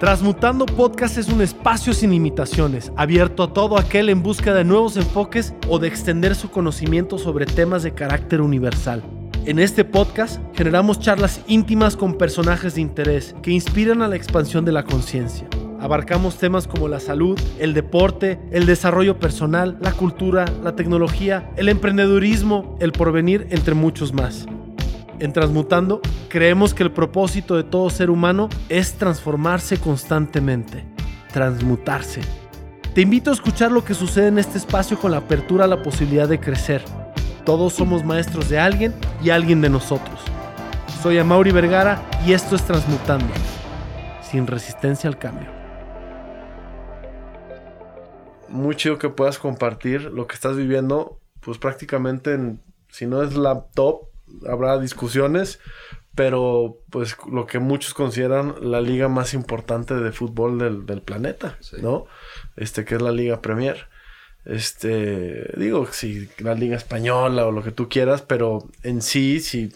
Transmutando Podcast es un espacio sin limitaciones, abierto a todo aquel en busca de nuevos enfoques o de extender su conocimiento sobre temas de carácter universal. En este podcast generamos charlas íntimas con personajes de interés que inspiran a la expansión de la conciencia. Abarcamos temas como la salud, el deporte, el desarrollo personal, la cultura, la tecnología, el emprendedurismo, el porvenir, entre muchos más. En Transmutando, creemos que el propósito de todo ser humano es transformarse constantemente, transmutarse. Te invito a escuchar lo que sucede en este espacio con la apertura a la posibilidad de crecer. Todos somos maestros de alguien y alguien de nosotros. Soy Amaury Vergara y esto es Transmutando, sin resistencia al cambio muy chido que puedas compartir lo que estás viviendo, pues prácticamente, en, si no es la top, habrá discusiones, pero pues lo que muchos consideran la liga más importante de fútbol del, planeta, ¿no? Este, que es la Liga Premier. Este, digo, si la Liga Española o lo que tú quieras, pero en sí, si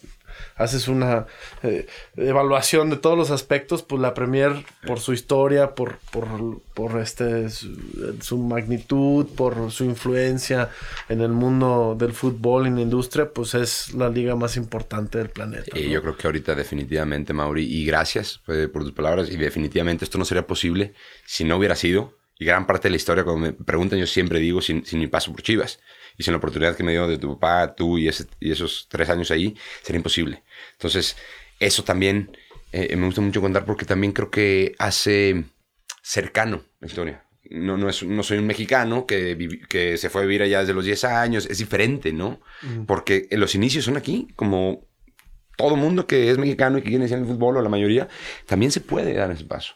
haces una eh, evaluación de todos los aspectos, pues la Premier, por su historia, por, por, este, su, magnitud, por su influencia en el mundo del fútbol, en la industria, pues es la liga más importante del planeta. Y yo creo que ahorita definitivamente, Mauri, y gracias eh, por tus palabras, y definitivamente esto no sería posible si no hubiera sido, y gran parte de la historia, cuando me preguntan, yo siempre digo, sin, sin mi paso por Chivas y sin la oportunidad que me dio de tu papá, tú y, esos tres años ahí, sería imposible. Entonces, eso también eh, me gusta mucho contar porque también creo que hace cercano la historia. No, no, es, no soy un mexicano que, que se fue a vivir allá desde los 10 años, es diferente, ¿no? Porque los inicios son aquí, como todo mundo que es mexicano y que quiere en el fútbol, o la mayoría, también se puede dar ese paso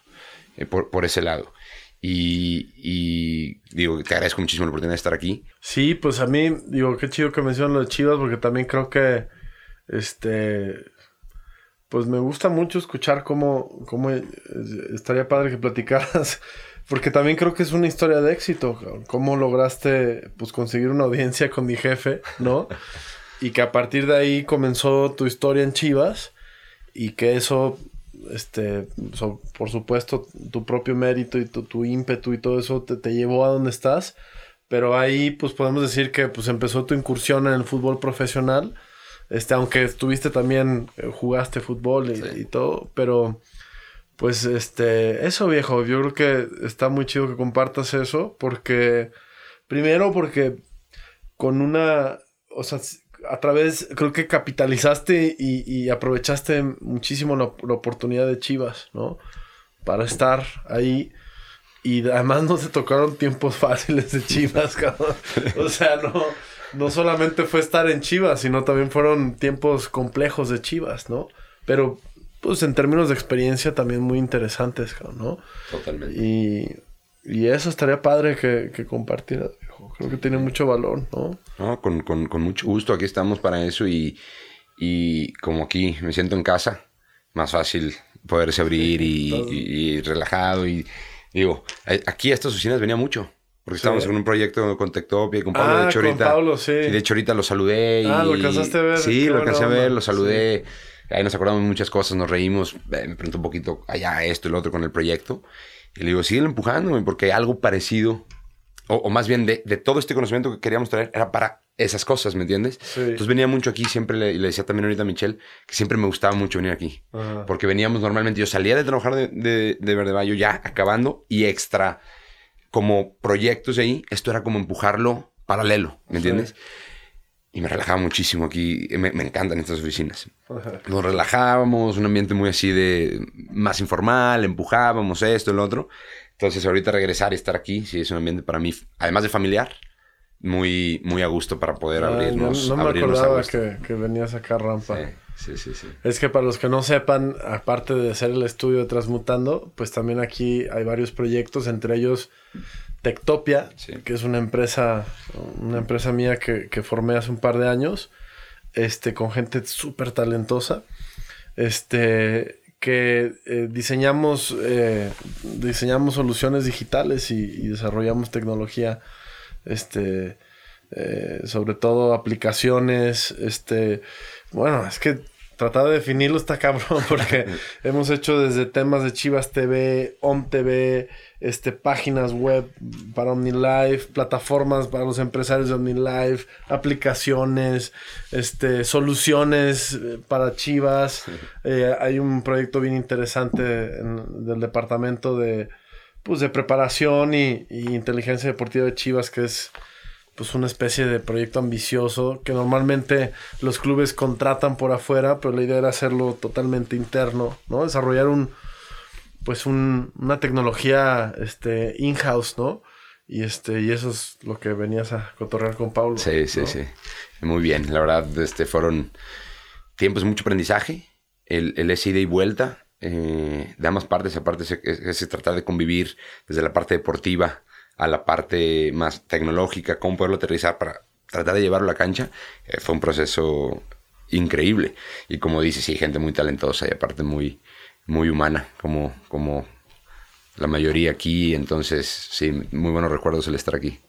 eh, por, por ese lado. Y, digo, te agradezco muchísimo la oportunidad de estar aquí. Sí, pues a mí, digo, qué chido que mencionan lo de Chivas, porque también creo que, este, pues me gusta mucho escuchar cómo, cómo estaría padre que platicaras, porque también creo que es una historia de éxito, cómo lograste, pues, conseguir una audiencia con mi jefe, ¿no? y que a partir de ahí comenzó tu historia en Chivas y que eso este, por supuesto, tu propio mérito y tu, ímpetu y todo eso te, llevó a donde estás. Pero ahí, pues podemos decir que pues empezó tu incursión en el fútbol profesional. Este, aunque estuviste también, eh, jugaste fútbol y, todo, pero pues este, eso viejo, yo creo que está muy chido que compartas eso, porque, primero porque con una, o sea, a través, creo que capitalizaste y, aprovechaste muchísimo la, oportunidad de Chivas, ¿no? Para estar ahí. Y además no se tocaron tiempos fáciles de Chivas, cabrón. O sea, no, no solamente fue estar en Chivas, sino también fueron tiempos complejos de Chivas, ¿no? Pero, pues en términos de experiencia también muy interesantes, cabrón, ¿no? Totalmente. Y, y eso estaría padre que, que compartieras. Creo que tiene mucho valor, ¿no? No, con, con, con mucho gusto. Aquí estamos para eso y, y, como aquí me siento en casa, más fácil poderse abrir y, y, relajado. Y digo, aquí a estas oficinas venía mucho. Porque estábamos en un proyecto con Tectopia y con Pablo. Ah, de hecho, con Pablo, sí. de hecho, ahorita lo saludé. Ah, lo alcanzaste a ver. Sí, lo alcancé a ver, lo saludé. Ahí nos acordamos de muchas cosas, nos reímos. Me preguntó un poquito allá esto y lo otro con el proyecto. Y le digo, sigue empujándome porque algo parecido o, más bien de, todo este conocimiento que queríamos traer, era para esas cosas, ¿me entiendes? Entonces venía mucho aquí, siempre le, le, decía también ahorita a Michelle, que siempre me gustaba mucho venir aquí. Porque veníamos normalmente, yo salía de trabajar de, de, de Verde ya acabando y extra como proyectos ahí, esto era como empujarlo paralelo, ¿me entiendes? Y me relajaba muchísimo aquí, me, me encantan estas oficinas. Nos relajábamos, un ambiente muy así de más informal, empujábamos esto, el otro. Entonces, ahorita regresar y estar aquí, sí, es un ambiente para mí, además de familiar, muy, muy a gusto para poder abrirnos. No, no me acordaba que, que, venías acá, Rampa. Sí, sí, sí, Es que para los que no sepan, aparte de hacer el estudio de Transmutando, pues también aquí hay varios proyectos, entre ellos Tectopia, que es una empresa, una empresa mía que, que formé hace un par de años, este, con gente súper talentosa. Este, que eh, diseñamos, eh, diseñamos soluciones digitales y, desarrollamos tecnología, este, eh, sobre todo aplicaciones, este, bueno, es que tratar de definirlo está cabrón porque hemos hecho desde temas de Chivas TV, OM TV, este, páginas web para OmniLife, plataformas para los empresarios de OmniLife, aplicaciones, este, soluciones eh, para Chivas. Eh, hay un proyecto bien interesante del departamento de, pues, de preparación y, y inteligencia deportiva de Chivas que es pues una especie de proyecto ambicioso que normalmente los clubes contratan por afuera, pero la idea era hacerlo totalmente interno, ¿no? Desarrollar un pues una tecnología este in-house, ¿no? Y este y eso es lo que venías a cotorrear con Pablo. Sí, sí, sí. Muy bien, la verdad este fueron tiempos de mucho aprendizaje, el, el ida y vuelta eh, de ambas partes, aparte se, se trata de convivir desde la parte deportiva a la parte más tecnológica, cómo poderlo aterrizar para tratar de llevarlo a la cancha, eh, fue un proceso increíble. Y como dices, sí, gente muy talentosa y aparte muy, muy humana, como, como la mayoría aquí. Entonces, sí, muy buenos recuerdos el estar aquí.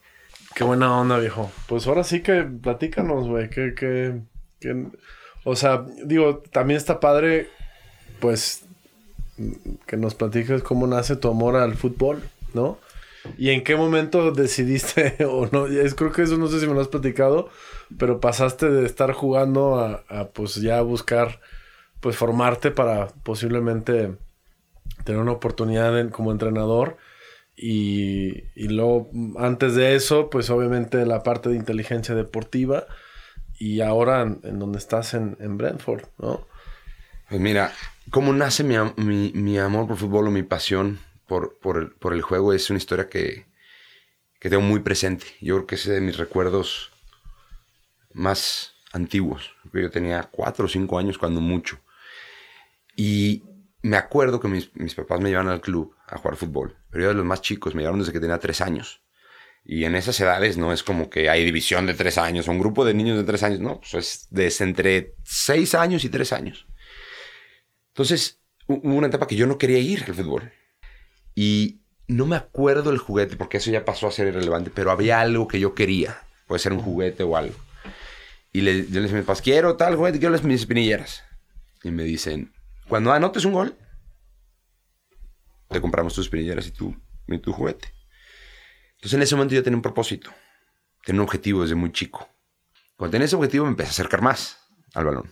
Qué buena onda, viejo. Pues ahora sí que platícanos, güey. Que, que, o sea, digo, también está padre, pues, que nos platiques cómo nace tu amor al fútbol, ¿no? ¿Y en qué momento decidiste o no? Es, creo que eso no sé si me lo has platicado, pero pasaste de estar jugando a, pues ya buscar pues formarte para posiblemente tener una oportunidad como entrenador y, y, luego antes de eso pues obviamente la parte de inteligencia deportiva y ahora en, donde estás en, en, Brentford, ¿no? Pues mira, ¿cómo nace mi, mi, mi amor por fútbol o mi pasión? Por, por, el, juego es una historia que, que tengo muy presente. Yo creo que es de mis recuerdos más antiguos. Yo tenía cuatro o cinco años cuando mucho. Y me acuerdo que mis, mis, papás me llevaban al club a jugar fútbol. Pero yo de los más chicos, me llevaron desde que tenía tres años. Y en esas edades no es como que hay división de tres años, un grupo de niños de tres años, no, pues es desde entre seis años y tres años. Entonces, hubo una etapa que yo no quería ir al fútbol. Y no me acuerdo el juguete, porque eso ya pasó a ser irrelevante, pero había algo que yo quería. Puede ser un juguete o algo. Y le, yo les dije, quiero tal juguete, quiero las mis espinilleras. Y me dicen, cuando anotes un gol, te compramos tus espinilleras y tu, y tu juguete. Entonces en ese momento yo tenía un propósito, tenía un objetivo desde muy chico. Cuando tenía ese objetivo me empecé a acercar más al balón.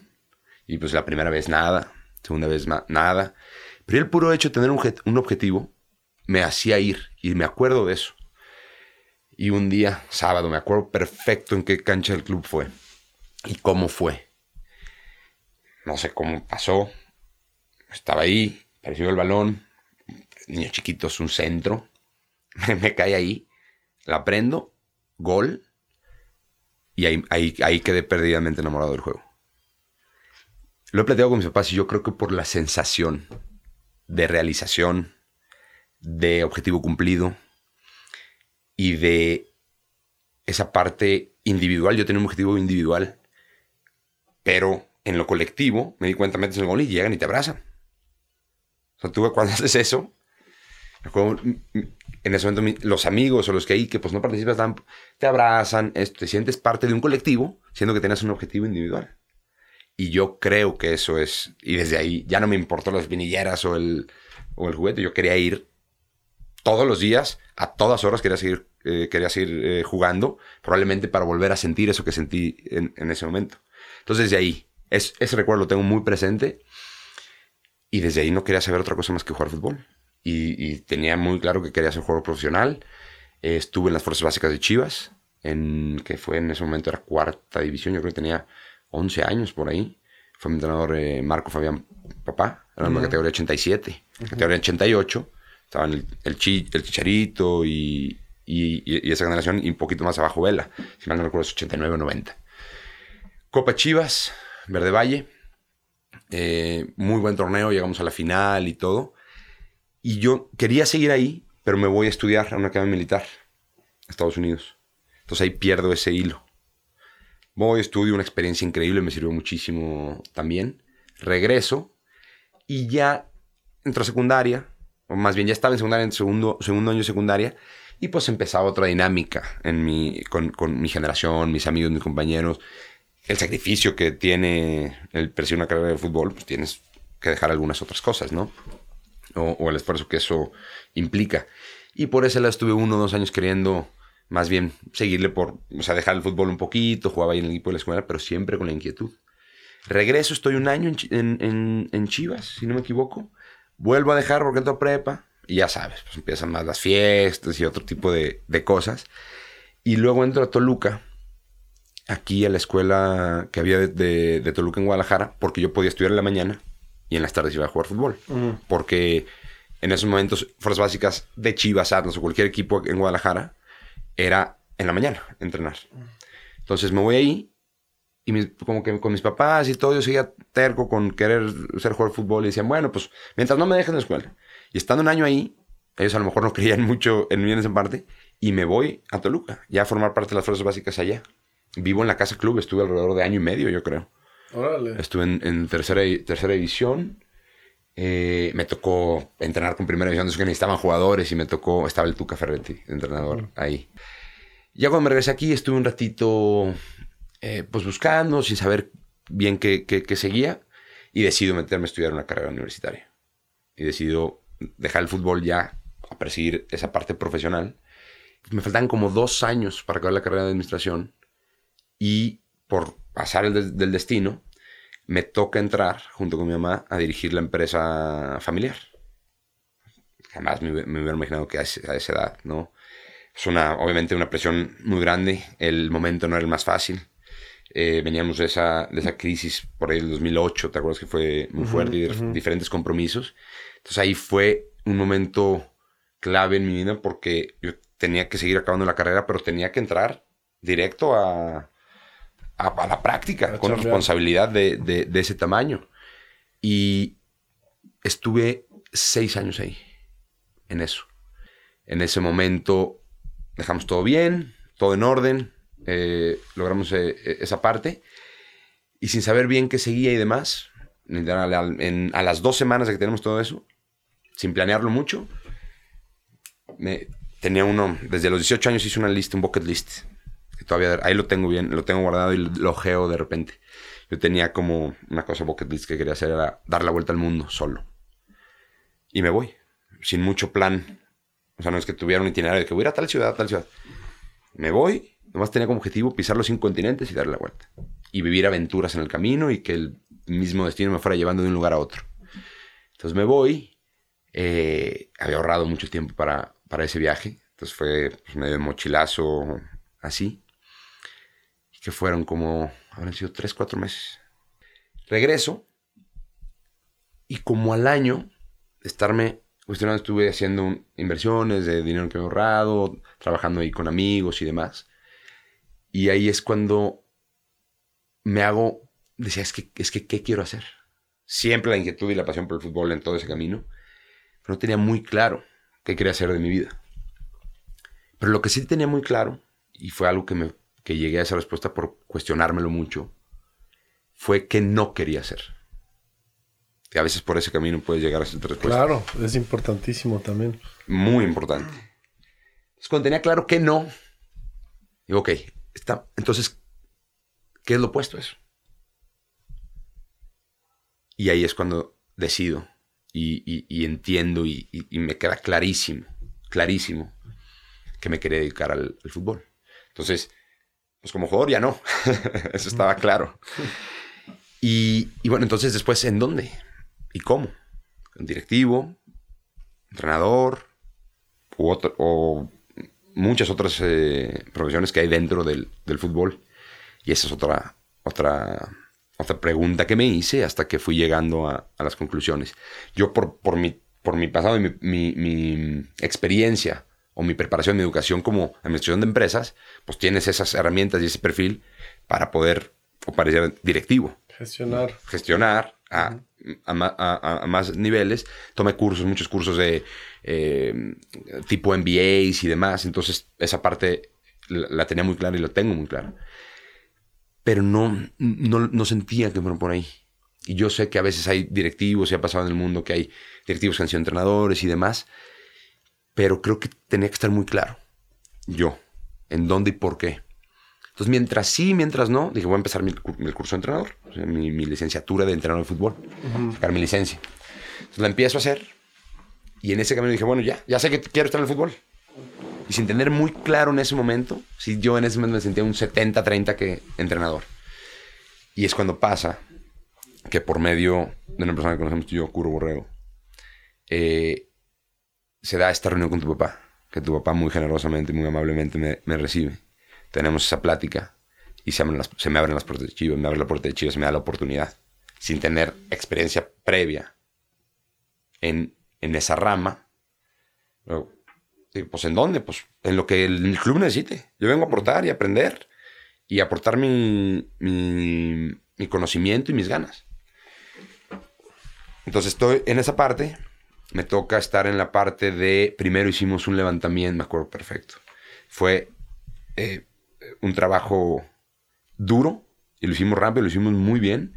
Y pues la primera vez nada, segunda vez nada. Pero el puro hecho de tener un objetivo me hacía ir y me acuerdo de eso. Y un día, sábado, me acuerdo perfecto en qué cancha del club fue y cómo fue. No sé cómo pasó. Estaba ahí, apareció el balón, niños chiquitos, un centro. me, cae ahí, la prendo, gol. Y ahí, ahí, ahí quedé perdidamente enamorado del juego. Lo he platicado con mis papás y yo creo que por la sensación de realización, de objetivo cumplido y de esa parte individual. Yo tenía un objetivo individual, pero en lo colectivo me di cuenta, metes el gol y llegan y te abrazan. O sea, tú cuando haces eso, en ese momento los amigos o los que hay que pues no participas te abrazan, te sientes parte de un colectivo, siendo que tienes un objetivo individual. Y yo creo que eso es, y desde ahí ya no me importó las vinilleras o el, o el juguete, yo quería ir todos los días, a todas horas quería seguir, eh, quería seguir eh, jugando, probablemente para volver a sentir eso que sentí en, ese momento. Entonces desde ahí, es, ese recuerdo lo tengo muy presente y desde ahí no quería saber otra cosa más que jugar fútbol. Y, tenía muy claro que quería ser jugador profesional. estuve en las fuerzas básicas de Chivas, en, que fue en ese momento era cuarta división, yo creo que tenía 11 años por ahí. Fue mi entrenador eh, Marco Fabián Papá, era la categoría 87. Categoría 88 Estaban el, el, Chicharito y, y, esa generación y un poquito más abajo Vela. Si mal no recuerdo es 89 o 90. Copa Chivas, Verde Valle. Eh, muy buen torneo, llegamos a la final y todo. Y yo quería seguir ahí, pero me voy a estudiar a una academia militar, Estados Unidos. Entonces ahí pierdo ese hilo. Voy, estudio, una experiencia increíble, me sirvió muchísimo también. Regreso y ya entro a secundaria, o más bien ya estaba en secundaria, en segundo, segundo año de secundaria, y pues empezaba otra dinámica en mi, con, mi generación, mis amigos, mis compañeros, el sacrificio que tiene el perseguir una carrera de fútbol, pues tienes que dejar algunas otras cosas, ¿no? O, el esfuerzo que eso implica. Y por eso la estuve uno o dos años queriendo más bien seguirle por, o sea, dejar el fútbol un poquito, jugaba ahí en el equipo de la escuela, pero siempre con la inquietud. Regreso, estoy un año en, Chivas, si no me equivoco. Vuelvo a dejar porque entro prepa. Y ya sabes, pues empiezan más las fiestas y otro tipo de, de cosas. Y luego entro a Toluca aquí a la escuela que había de, Toluca en Guadalajara, porque yo podía estudiar en la mañana y en las tardes iba a jugar fútbol. Porque en esos momentos, fuerzas básicas de Chivas, Atlas o cualquier equipo en Guadalajara, era en la mañana entrenar. Entonces me voy ahí y como que con mis papás y todo, yo seguía terco con querer ser jugador de fútbol y decían, bueno, pues mientras no me dejen en la escuela. Y estando un año ahí, ellos a lo mejor no creían mucho en mí en esa parte, y me voy a Toluca, ya a formar parte de las fuerzas básicas allá vivo en la Casa Club, estuve alrededor de año y medio, yo creo. Órale. Estuve en, tercera, tercera división. Eh, me tocó entrenar con primera división, entonces que necesitaban jugadores y me tocó, estaba el Tuca Ferretti, entrenador, ahí. Ya cuando me regresé aquí estuve un ratito eh, pues buscando, sin saber bien qué, qué, seguía, y decido meterme a estudiar una carrera universitaria. Y decido dejar el fútbol ya a perseguir esa parte profesional. Me faltan como dos años para acabar la carrera de administración y por pasar el del destino, me toca entrar junto con mi mamá a dirigir la empresa familiar. Jamás me, hubiera imaginado que a, esa edad, ¿no? Es una, obviamente una presión muy grande, el momento no era el más fácil. Eh, veníamos de esa, de esa crisis por el 2008, ¿te acuerdas que fue muy fuerte y diferentes compromisos? Entonces ahí fue un momento clave en mi vida porque yo tenía que seguir acabando la carrera, pero tenía que entrar directo a, a, la práctica, con responsabilidad de, ese tamaño. Y estuve seis años ahí, en eso. En ese momento dejamos todo bien, todo en orden, eh, logramos eh, esa parte. Y sin saber bien qué seguía y demás, a las dos semanas de que tenemos todo eso, sin planearlo mucho, me, tenía uno, desde los 18 años hice una lista, un bucket list todavía ahí lo tengo bien, lo tengo guardado y lo geo de repente. Yo tenía como una cosa bucket list que quería hacer era dar la vuelta al mundo solo. Y me voy, sin mucho plan. O sea, no es que tuviera un itinerario de que voy a a tal ciudad, a tal ciudad. Me voy, nomás tenía como objetivo pisar los cinco continentes y darle la vuelta. Y vivir aventuras en el camino y que el mismo destino me fuera llevando de un lugar a otro. Entonces me voy. Eh, había ahorrado mucho tiempo para, para ese viaje. Entonces fue pues, medio mochilazo así que fueron como, habrán sido tres, cuatro meses. Regreso y como al año estarme cuestionando, estuve haciendo inversiones de dinero que he ahorrado, trabajando ahí con amigos y demás. Y ahí es cuando me hago, decía, es que, es que, ¿qué quiero hacer? Siempre la inquietud y la pasión por el fútbol en todo ese camino, pero no tenía muy claro qué quería hacer de mi vida. Pero lo que sí tenía muy claro, y fue algo que me que llegué a esa respuesta por cuestionármelo mucho, fue que no quería hacer. Que a veces por ese camino puedes llegar a esa respuesta. Claro, es importantísimo también. Muy importante. Entonces, cuando tenía claro que no, digo, ok, está, entonces, ¿qué es lo opuesto a eso? Y ahí es cuando decido y, entiendo y, me queda clarísimo, clarísimo que me quería dedicar al fútbol. Entonces, pues como jugador ya no. Eso estaba claro. Y, bueno, entonces después, ¿en dónde? ¿Y cómo? ¿Un directivo? ¿Entrenador? o muchas otras eh, profesiones que hay dentro del, fútbol. Y esa es otra, otra, otra pregunta que me hice hasta que fui llegando a, las conclusiones. Yo por, por, mi, por mi pasado y mi, mi experiencia o mi preparación, mi educación como administración de empresas, pues tienes esas herramientas y ese perfil para poder o parecer directivo. Gestionar. Gestionar a, más niveles. Tomé cursos, muchos cursos de eh, tipo MBAs y demás. Entonces, esa parte la, tenía muy clara y la tengo muy clara. Pero no, no, no sentía que fueron por ahí. Y yo sé que a veces hay directivos, y ha pasado en el mundo que hay directivos que han sido entrenadores y demás, pero creo que tenía que estar muy claro yo, en dónde y por qué. Entonces, mientras sí, mientras no, dije, voy a empezar mi, curso de entrenador, mi, licenciatura de entrenador de fútbol, sacar mi licencia. Entonces la empiezo a hacer y en ese camino dije, bueno, ya, ya sé que quiero estar en el fútbol. Y sin tener muy claro en ese momento, si yo en ese momento me sentía un 70-30 que entrenador. Y es cuando pasa que por medio de una persona que conocemos tú y yo, Curo Borrego, eh, se da esta reunión con tu papá, que tu papá muy generosamente, muy amablemente me, me recibe tenemos esa plática y se, se me abren las puertas de Chivas, me abre la puerta de Chivas, me da la oportunidad, sin tener experiencia previa en, en esa rama. pues ¿en dónde? Pues en lo que el, club necesite. Yo vengo a aportar y aprender y aportar mi, mi, mi conocimiento y mis ganas. Entonces estoy en esa parte. Me toca estar en la parte de. Primero hicimos un levantamiento, me acuerdo perfecto. Fue eh, un trabajo duro, y lo hicimos rápido, lo hicimos muy bien,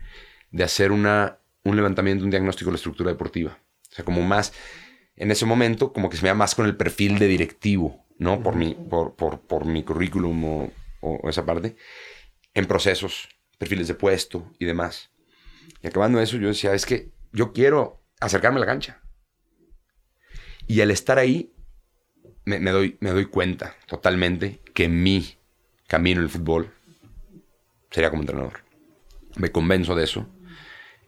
de hacer una, un levantamiento, un diagnóstico de la estructura deportiva. O sea, como más, en ese momento, como que se me da más con el perfil de directivo, ¿no? Por mi, por, por, por mi currículum o, o, esa parte, en procesos, perfiles de puesto y demás. Y acabando eso, yo decía, es que yo quiero acercarme a la cancha. Y al estar ahí, me, me, doy, me doy cuenta totalmente que mi camino el fútbol sería como entrenador. Me convenzo de eso.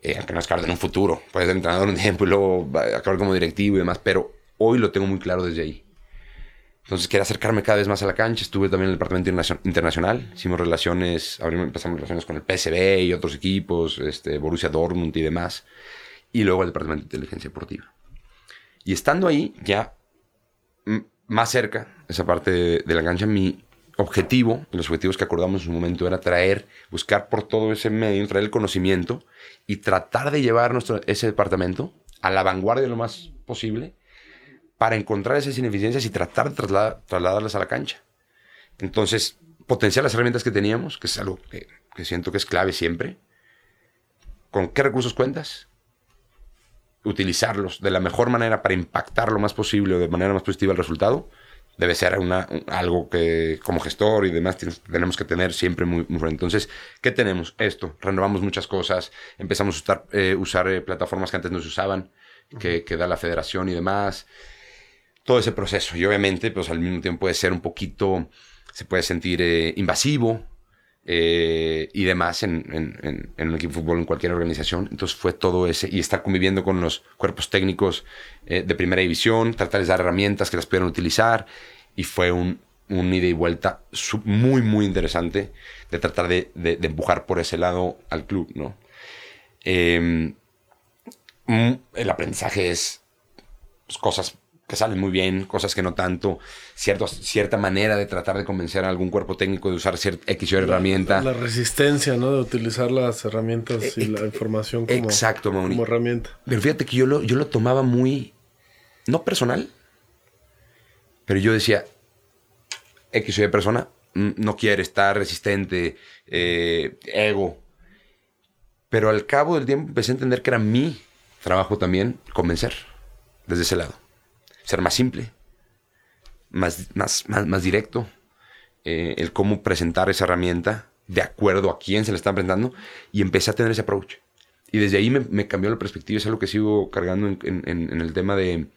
Eh, aunque es en un futuro. Puedes ser entrenador un tiempo y luego acabar como directivo y demás, pero hoy lo tengo muy claro desde ahí. Entonces quería acercarme cada vez más a la cancha. Estuve también en el departamento internacional. Hicimos relaciones, abrimos, empezamos relaciones con el PSV y otros equipos, este, Borussia Dortmund y demás. Y luego el departamento de inteligencia deportiva. Y estando ahí, ya más cerca, esa parte de, de la cancha, mi, objetivo, los objetivos que acordamos en su momento era traer, buscar por todo ese medio, traer el conocimiento y tratar de llevar nuestro, ese departamento a la vanguardia lo más posible para encontrar esas ineficiencias y tratar de trasladarlas a la cancha. Entonces, potenciar las herramientas que teníamos, que es algo que, que siento que es clave siempre. ¿Con qué recursos cuentas? Utilizarlos de la mejor manera para impactar lo más posible o de manera más positiva el resultado debe ser una, algo que como gestor y demás tenemos que tener siempre muy, muy fuerte. Entonces, ¿qué tenemos? Esto, renovamos muchas cosas, empezamos a usar, eh, usar eh, plataformas que antes no se usaban, que, que, da la federación y demás. Todo ese proceso. Y obviamente, pues al mismo tiempo puede ser un poquito, se puede sentir eh, invasivo, y demás en, un equipo de fútbol, en cualquier organización. Entonces fue todo ese, y estar conviviendo con los cuerpos técnicos de primera división, tratar de dar herramientas que las pudieran utilizar, y fue un, ida y vuelta muy, muy interesante de tratar de, de, empujar por ese lado al club, ¿no? Em, mm, el aprendizaje es pues, cosas que salen muy bien, cosas que no tanto, cierto, cierta manera de tratar de convencer a algún cuerpo técnico de usar X o herramienta. La resistencia, ¿no? De utilizar las herramientas y la información como, Exacto, como herramienta. Pero fíjate que yo lo, yo lo tomaba muy, no personal, pero yo decía, X o Y persona no quiere estar resistente, eh, ego. Pero al cabo del tiempo empecé a entender que era mi trabajo también convencer desde ese lado. Ser más simple, más, más, más, directo, eh, el cómo presentar esa herramienta de acuerdo a quién se le está presentando y empecé a tener ese approach. Y desde ahí me, cambió la perspectiva, es algo que sigo cargando en el tema de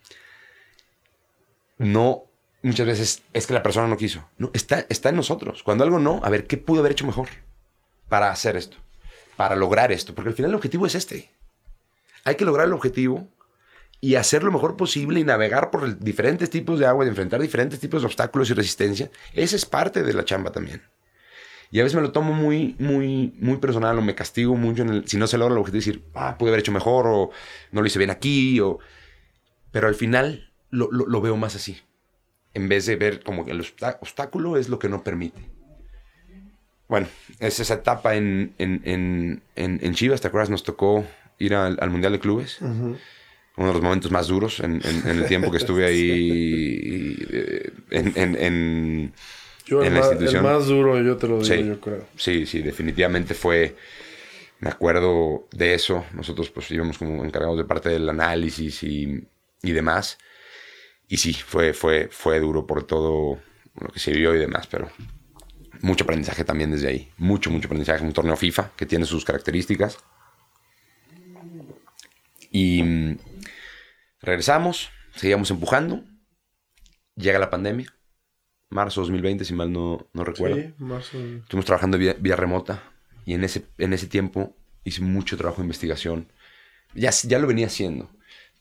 no muchas veces es que la persona no quiso. No, está, está en nosotros. Cuando algo no, a ver, ¿qué pudo haber hecho mejor para hacer esto? Para lograr esto. Porque al final el objetivo es este. Hay que lograr el objetivo y hacer lo mejor posible y navegar por diferentes tipos de agua y enfrentar diferentes tipos de obstáculos y resistencia. Esa es parte de la chamba también. Y a veces me lo tomo muy, muy, muy personal o me castigo mucho en el, si no se logra el objetivo, decir, ah, pude haber hecho mejor o no lo hice bien aquí. O... Pero al final lo, lo veo más así en vez de ver como que el obstáculo es lo que no permite. Bueno, es esa etapa en, en, en, Chivas, ¿te acuerdas? Nos tocó ir al, Mundial de Clubes. Uno de los momentos más duros en, el tiempo que estuve ahí eh, en, la institución. El más duro, yo te lo digo, sí, yo creo. Sí, sí, definitivamente fue... Me acuerdo de eso. Nosotros pues íbamos como encargados de parte del análisis y, y demás. Y sí, fue, fue, fue duro por todo lo que se vio y demás, pero Mucho aprendizaje también desde ahí. Mucho, mucho aprendizaje. Un torneo FIFA que tiene sus características. Y regresamos, seguíamos empujando. Llega la pandemia. Marzo 2020, si mal no, no recuerdo. Sí, marzo. Estuvimos trabajando vía, vía remota. Y en ese, en ese tiempo hice mucho trabajo de investigación. Ya, ya lo venía haciendo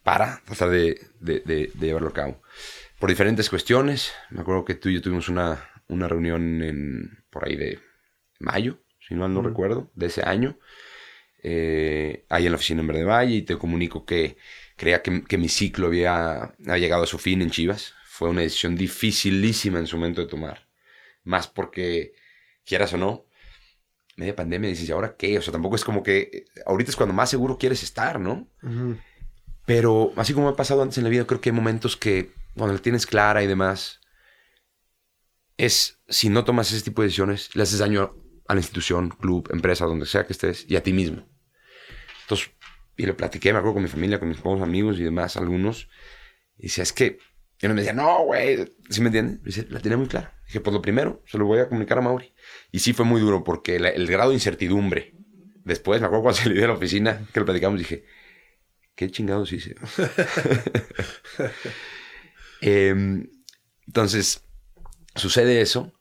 para tratar de, de- de- de llevarlo a cabo. Por diferentes cuestiones. Me acuerdo que tú y yo tuvimos una, una reunión en, por ahí de mayo, si mal no recuerdo, de ese año. eh, ahí en la oficina en Verde Valle y te comunico que creía que, que mi ciclo había, había llegado a su fin en Chivas. Fue una decisión dificilísima en su momento de tomar. Más porque, quieras o no, media pandemia dices, ¿y ahora qué? O sea, tampoco es como que eh, ahorita es cuando más seguro quieres estar, ¿no? Ujú. Pero así como me ha pasado antes en la vida, creo que hay momentos que cuando la tienes clara y demás, es si no tomas ese tipo de decisiones, le haces daño a la institución, club, empresa, donde sea que estés, y a ti mismo. Entonces, y lo platiqué, me acuerdo con mi familia, con mis pocos amigos y demás, algunos, y decía, es que, y uno me decía, no, güey, ¿sí me entiendes? La tenía muy clara. Dije, pues lo primero, se lo voy a comunicar a Mauri. Y sí fue muy duro, porque la- el grado de incertidumbre, después, me acuerdo cuando salí de la oficina, que lo platicamos, dije, ¿qué chingados hice? Em, entonces, sucede eso.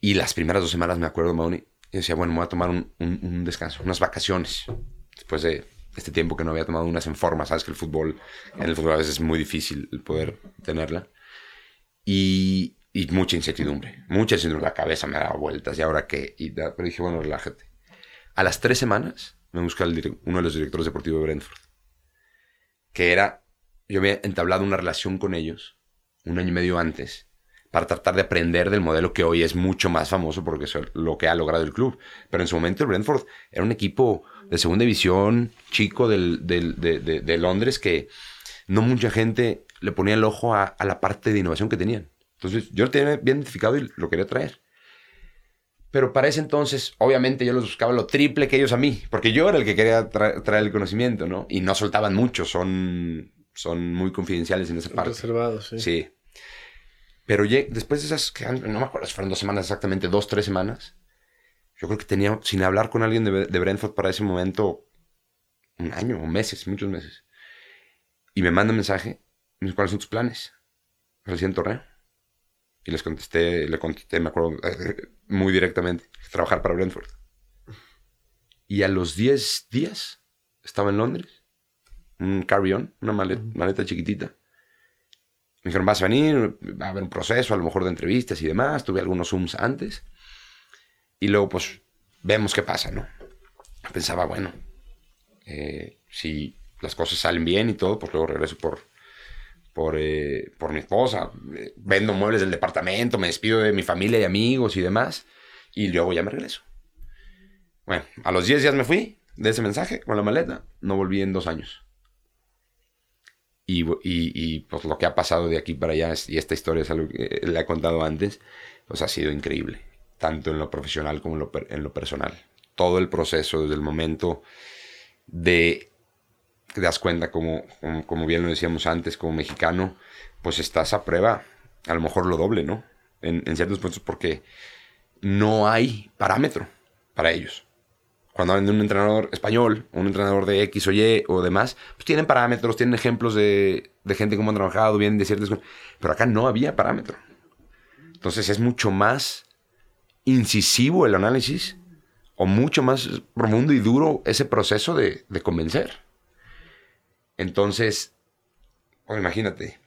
Y las primeras dos semanas me acuerdo, Mauri, yo decía, bueno, me voy a tomar un, un- un descanso, unas vacaciones. Después de este tiempo que no había tomado unas en forma, sabes que el fútbol, en el fútbol a veces es muy difícil poder tenerla. Y, y mucha incertidumbre, mucha incertidumbre. La cabeza me daba vueltas y ahora qué. Y da- pero dije, bueno, relájate. A las tres semanas me busca el uno de los directores deportivos de Brentford, que era, yo había entablado una relación con ellos un año y medio antes para tratar de aprender del modelo que hoy es mucho más famoso porque es lo que ha logrado el club. Pero en su momento el Brentford era un equipo de segunda división chico del- del- de, de- de Londres que no mucha gente le ponía el ojo a, a la parte de innovación que tenían. Entonces yo lo tenía bien identificado y lo quería traer. Pero para ese entonces, obviamente yo los buscaba lo triple que ellos a mí, porque yo era el que quería tra- traer el conocimiento, ¿no? Y no soltaban mucho, son, son muy confidenciales en esa parte. Reservado, sí. Sí. Pero después de esas, no me acuerdo si fueron dos semanas exactamente, dos, tres semanas, yo creo que tenía, sin hablar con alguien de, de Brentford para ese momento, un año o meses, muchos meses. Y me manda un mensaje, me dice, ¿cuáles son tus planes? Siguiente torneo. Y les contesté, le contesté, me acuerdo, eh, muy directamente, trabajar para Brentford. Y a los 10 días estaba en Londres, un carry-on, una maleta, maleta chiquitita. Me dijeron, vas a venir, va a haber un proceso, a lo mejor de entrevistas y demás. Tuve algunos Zooms antes. Y luego, pues, vemos qué pasa, ¿no? Pensaba, bueno, eh, si las cosas salen bien y todo, pues luego regreso por, por, eh, por mi esposa. Eh, vendo muebles del departamento, me despido de mi familia y amigos y demás. Y luego ya me regreso. Bueno, a los 10 días me fui de ese mensaje con la maleta. No volví en dos años. Y, y, y, pues lo que ha pasado de aquí para allá, y esta historia es algo que le he contado antes, pues ha sido increíble, tanto en lo profesional como en lo, en lo personal. Todo el proceso, desde el momento de, te das cuenta, como, como, bien lo decíamos antes, como mexicano, pues estás a prueba, a lo mejor lo doble, ¿no? En, en ciertos puntos, porque no hay parámetro para ellos cuando hablan de un entrenador español, un entrenador de X o Y o demás, pues tienen parámetros, tienen ejemplos de, de gente cómo han trabajado, bien de ciertas cosas. Pero acá no había parámetro. Entonces es mucho más incisivo el análisis o mucho más profundo y duro ese proceso de, de convencer. Entonces, pues imagínate,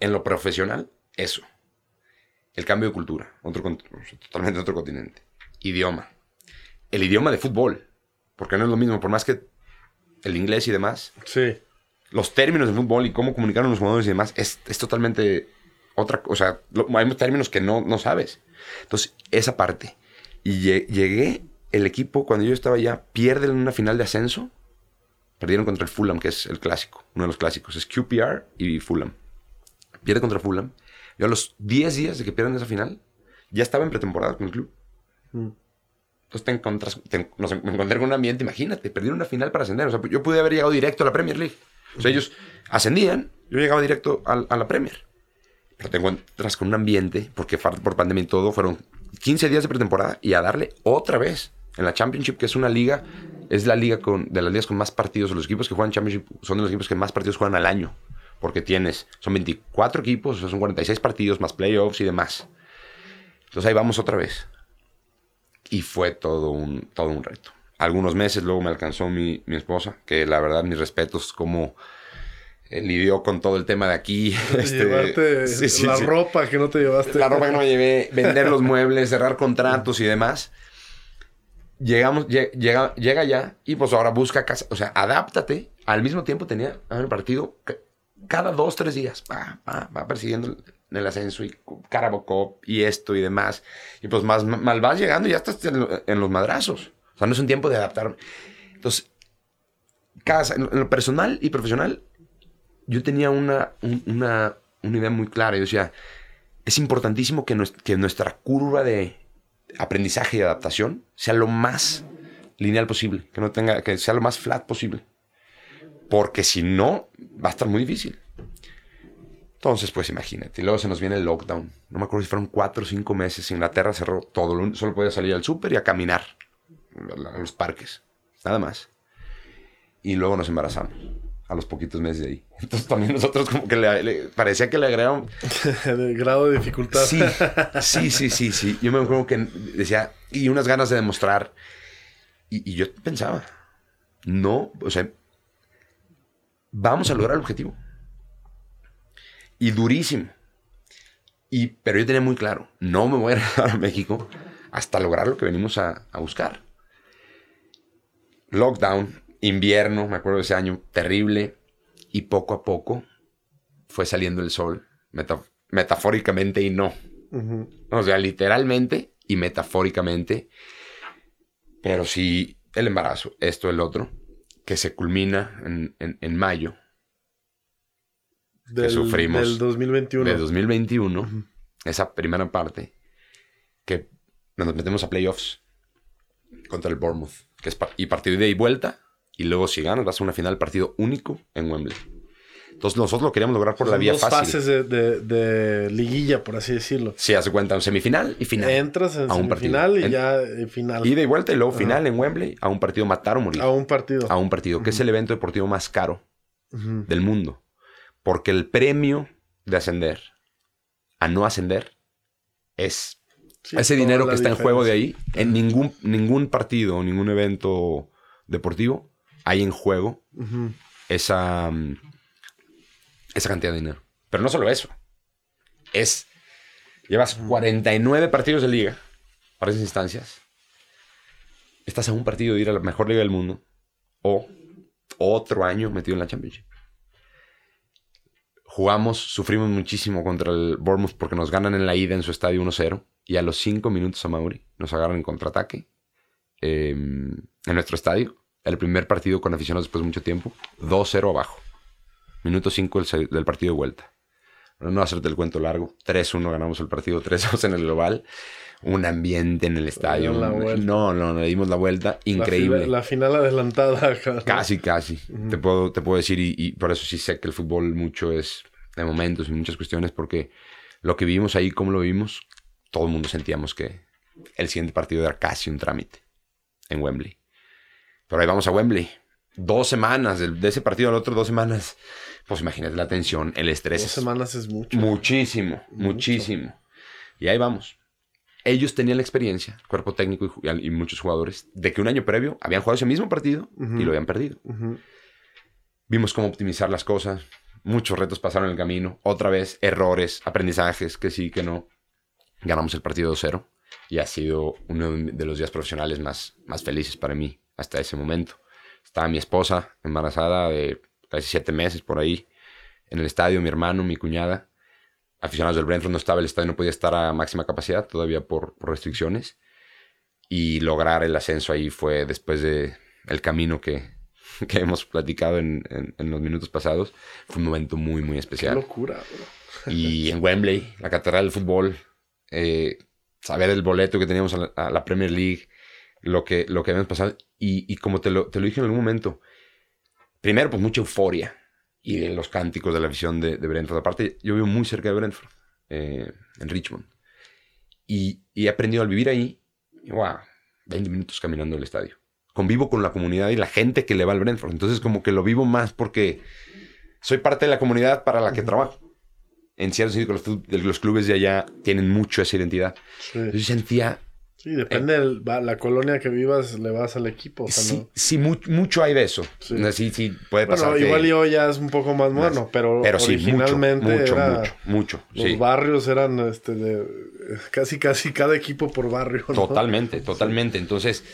en lo profesional, eso. El cambio de cultura, otro, totalmente otro continente. Idioma el idioma de fútbol. Porque no es lo mismo, por más que el inglés y demás, Sí. los términos de fútbol y cómo comunicar a los jugadores y demás es, es totalmente otra cosa. Hay términos que no, no sabes. Entonces, esa parte. Y lle- llegué, el equipo, cuando yo estaba allá, pierde en una final de ascenso. Perdieron contra el Fulham, que es el clásico, uno de los clásicos. Es QPR y Fulham. Pierde contra Fulham. Yo a los 10 días de que pierden esa final, ya estaba en pretemporada con el club. Mm. Entonces te encontras, te- nos me encontré con un ambiente, imagínate, perdieron una final para ascender. O sea, yo pude haber llegado directo a la Premier League. O sea, ellos ascendían, yo llegaba directo al- a, la Premier. Pero te encuentras con un ambiente, porque por pandemia y todo, fueron 15 días de pretemporada y a darle otra vez en la Championship, que es una liga, es la liga con, de las ligas con más partidos. Los equipos que juegan Championship son de los equipos que más partidos juegan al año, porque tienes, son 24 equipos, son 46 partidos, más playoffs y demás. Entonces ahí vamos otra vez. Y fue todo un, todo un reto. Algunos meses luego me alcanzó mi, mi esposa, que la verdad mis respetos como lidió con todo el tema de aquí. Este, llevarte sí, sí, la sí. ropa que no te llevaste. La ropa que no me llevé, vender los muebles, cerrar contratos y demás. Llegamos, llega, llega ya y pues ahora busca casa. O sea, adáptate. Al mismo tiempo tenía el partido cada dos, tres días. Va, va, va persiguiendo el ascenso y Carabocop y esto y demás. Y pues más mal vas llegando y ya estás en, en los madrazos. O sea, no es un tiempo de adaptarme. Entonces, casa, en lo personal y profesional, yo tenía una, una, una idea muy clara. Yo decía, es importantísimo que, nuestra curva de aprendizaje y adaptación sea lo más lineal posible, que no tenga, que sea lo más flat posible. Porque si no, va a estar muy difícil. Entonces, pues imagínate. Luego se nos viene el lockdown. No me acuerdo si fueron cuatro o cinco meses. Inglaterra cerró todo. Solo podía salir al súper y a caminar a los parques. Nada más. Y luego nos embarazamos a los poquitos meses de ahí. Entonces también nosotros como que le, parecía que le agregaron... el grado de dificultad. Sí, sí, sí, sí, sí. Yo me acuerdo que decía, y unas ganas de demostrar. Y, y, yo pensaba, no, o sea, vamos a lograr el objetivo. Y durísimo. Y, pero yo tenía muy claro, no me voy a regresar a México hasta lograr lo que venimos a, a buscar. Lockdown, invierno, me acuerdo de ese año, terrible. Y poco a poco fue saliendo el sol, metafóricamente y no. O sea, literalmente y metafóricamente. Pero sí, el embarazo, esto, el otro, que se culmina en, en, mayo. Del, que sufrimos. Del 2021. Del 2021. Esa primera parte. Que nos metemos a playoffs contra el Bournemouth. Que es y partido de ida y vuelta y luego si ganas vas a una final partido único en Wembley. Entonces nosotros lo queríamos lograr por la vía dos fácil. fases de, de, de, liguilla, por así decirlo. Sí, hace cuenta, un semifinal y final. Entras en a un semifinal y en, ya en final. Ida y vuelta y luego final en Wembley a un partido matar o morir. A un partido. A un partido, uh -huh. que es el evento deportivo más caro uh -huh. del mundo. Porque el premio de ascender a no ascender es sí, ese dinero que está diferencia. en juego de ahí. En ningún, ningún partido o ningún evento deportivo hay en juego uh -huh. esa, um, esa cantidad de dinero. Pero no solo eso. Es. Llevas 49 partidos de liga para esas instancias. Estás a un partido de ir a la mejor liga del mundo. O otro año metido en la Championship. Jugamos, sufrimos muchísimo contra el Bournemouth porque nos ganan en la ida en su estadio 1-0. Y a los 5 minutos a Mauri nos agarran en contraataque eh, en nuestro estadio el primer partido con aficionados después de mucho tiempo, 2-0 abajo. Minuto 5 del, del, partido de vuelta. No hacerte el cuento largo, 3-1 ganamos el partido, 3-2 en el global. Un ambiente en el estadio. No, no, no, le dimos la vuelta. Increíble. La, la final adelantada. Casi, casi. Te, puedo, te puedo decir, y, y, por eso sí sé que el fútbol mucho es de momentos y muchas cuestiones, porque lo que vivimos ahí, como lo vimos, todo el mundo sentíamos que el siguiente partido era casi un trámite en Wembley. Pero ahí vamos a Wembley. Dos semanas, de ese partido al otro, dos semanas. Pues imagínate la tensión, el estrés. Dos semanas es mucho. Muchísimo, mucho. muchísimo. Y ahí vamos. Ellos tenían la experiencia, cuerpo técnico y, y, muchos jugadores, de que un año previo habían jugado ese mismo partido uh -huh. y lo habían perdido. Uh -huh. Vimos cómo optimizar las cosas. Muchos retos pasaron en el camino. Otra vez, errores, aprendizajes, que sí, que no. Ganamos el partido 2-0 y ha sido uno de los días profesionales más, más felices para mí hasta ese momento. Estaba mi esposa embarazada de casi siete meses por ahí en el estadio, mi hermano, mi cuñada. Aficionados del Brentford no estaba, el estadio no podía estar a máxima capacidad todavía por, por restricciones. Y lograr el ascenso ahí fue después de el camino que, que hemos platicado en, en, en, los minutos pasados. Fue un momento muy, muy especial. Qué locura, bro. Y en Wembley, la catedral del fútbol, eh, saber el boleto que teníamos a la, a la Premier League, lo que, lo que habíamos pasado. Y, y como te lo, te lo, dije en algún momento, primero, pues mucha euforia y los cánticos de la visión de, de Brentford. Aparte, yo vivo muy cerca de Brentford, eh, en Richmond. Y, y he aprendido al vivir ahí, wow, 20 minutos caminando al estadio. Convivo con la comunidad y la gente que le va al Brentford. Entonces como que lo vivo más porque soy parte de la comunidad para la que trabajo. En cierto sentido, los, los clubes de allá tienen mucho esa identidad. Sí. Yo sentía Sí, depende de la colonia que vivas, le vas al equipo. O sea, Sí, no- sí, mu- mucho hay de eso. Sí. Sí, puede pasar. Bueno, que- igual yo ya es un poco más bueno, pero, pero sí, mucho, era... mucho, mucho. Los barrios eran este de casi casi cada equipo por barrio. ¿no? Totalmente, totalmente. Entonces,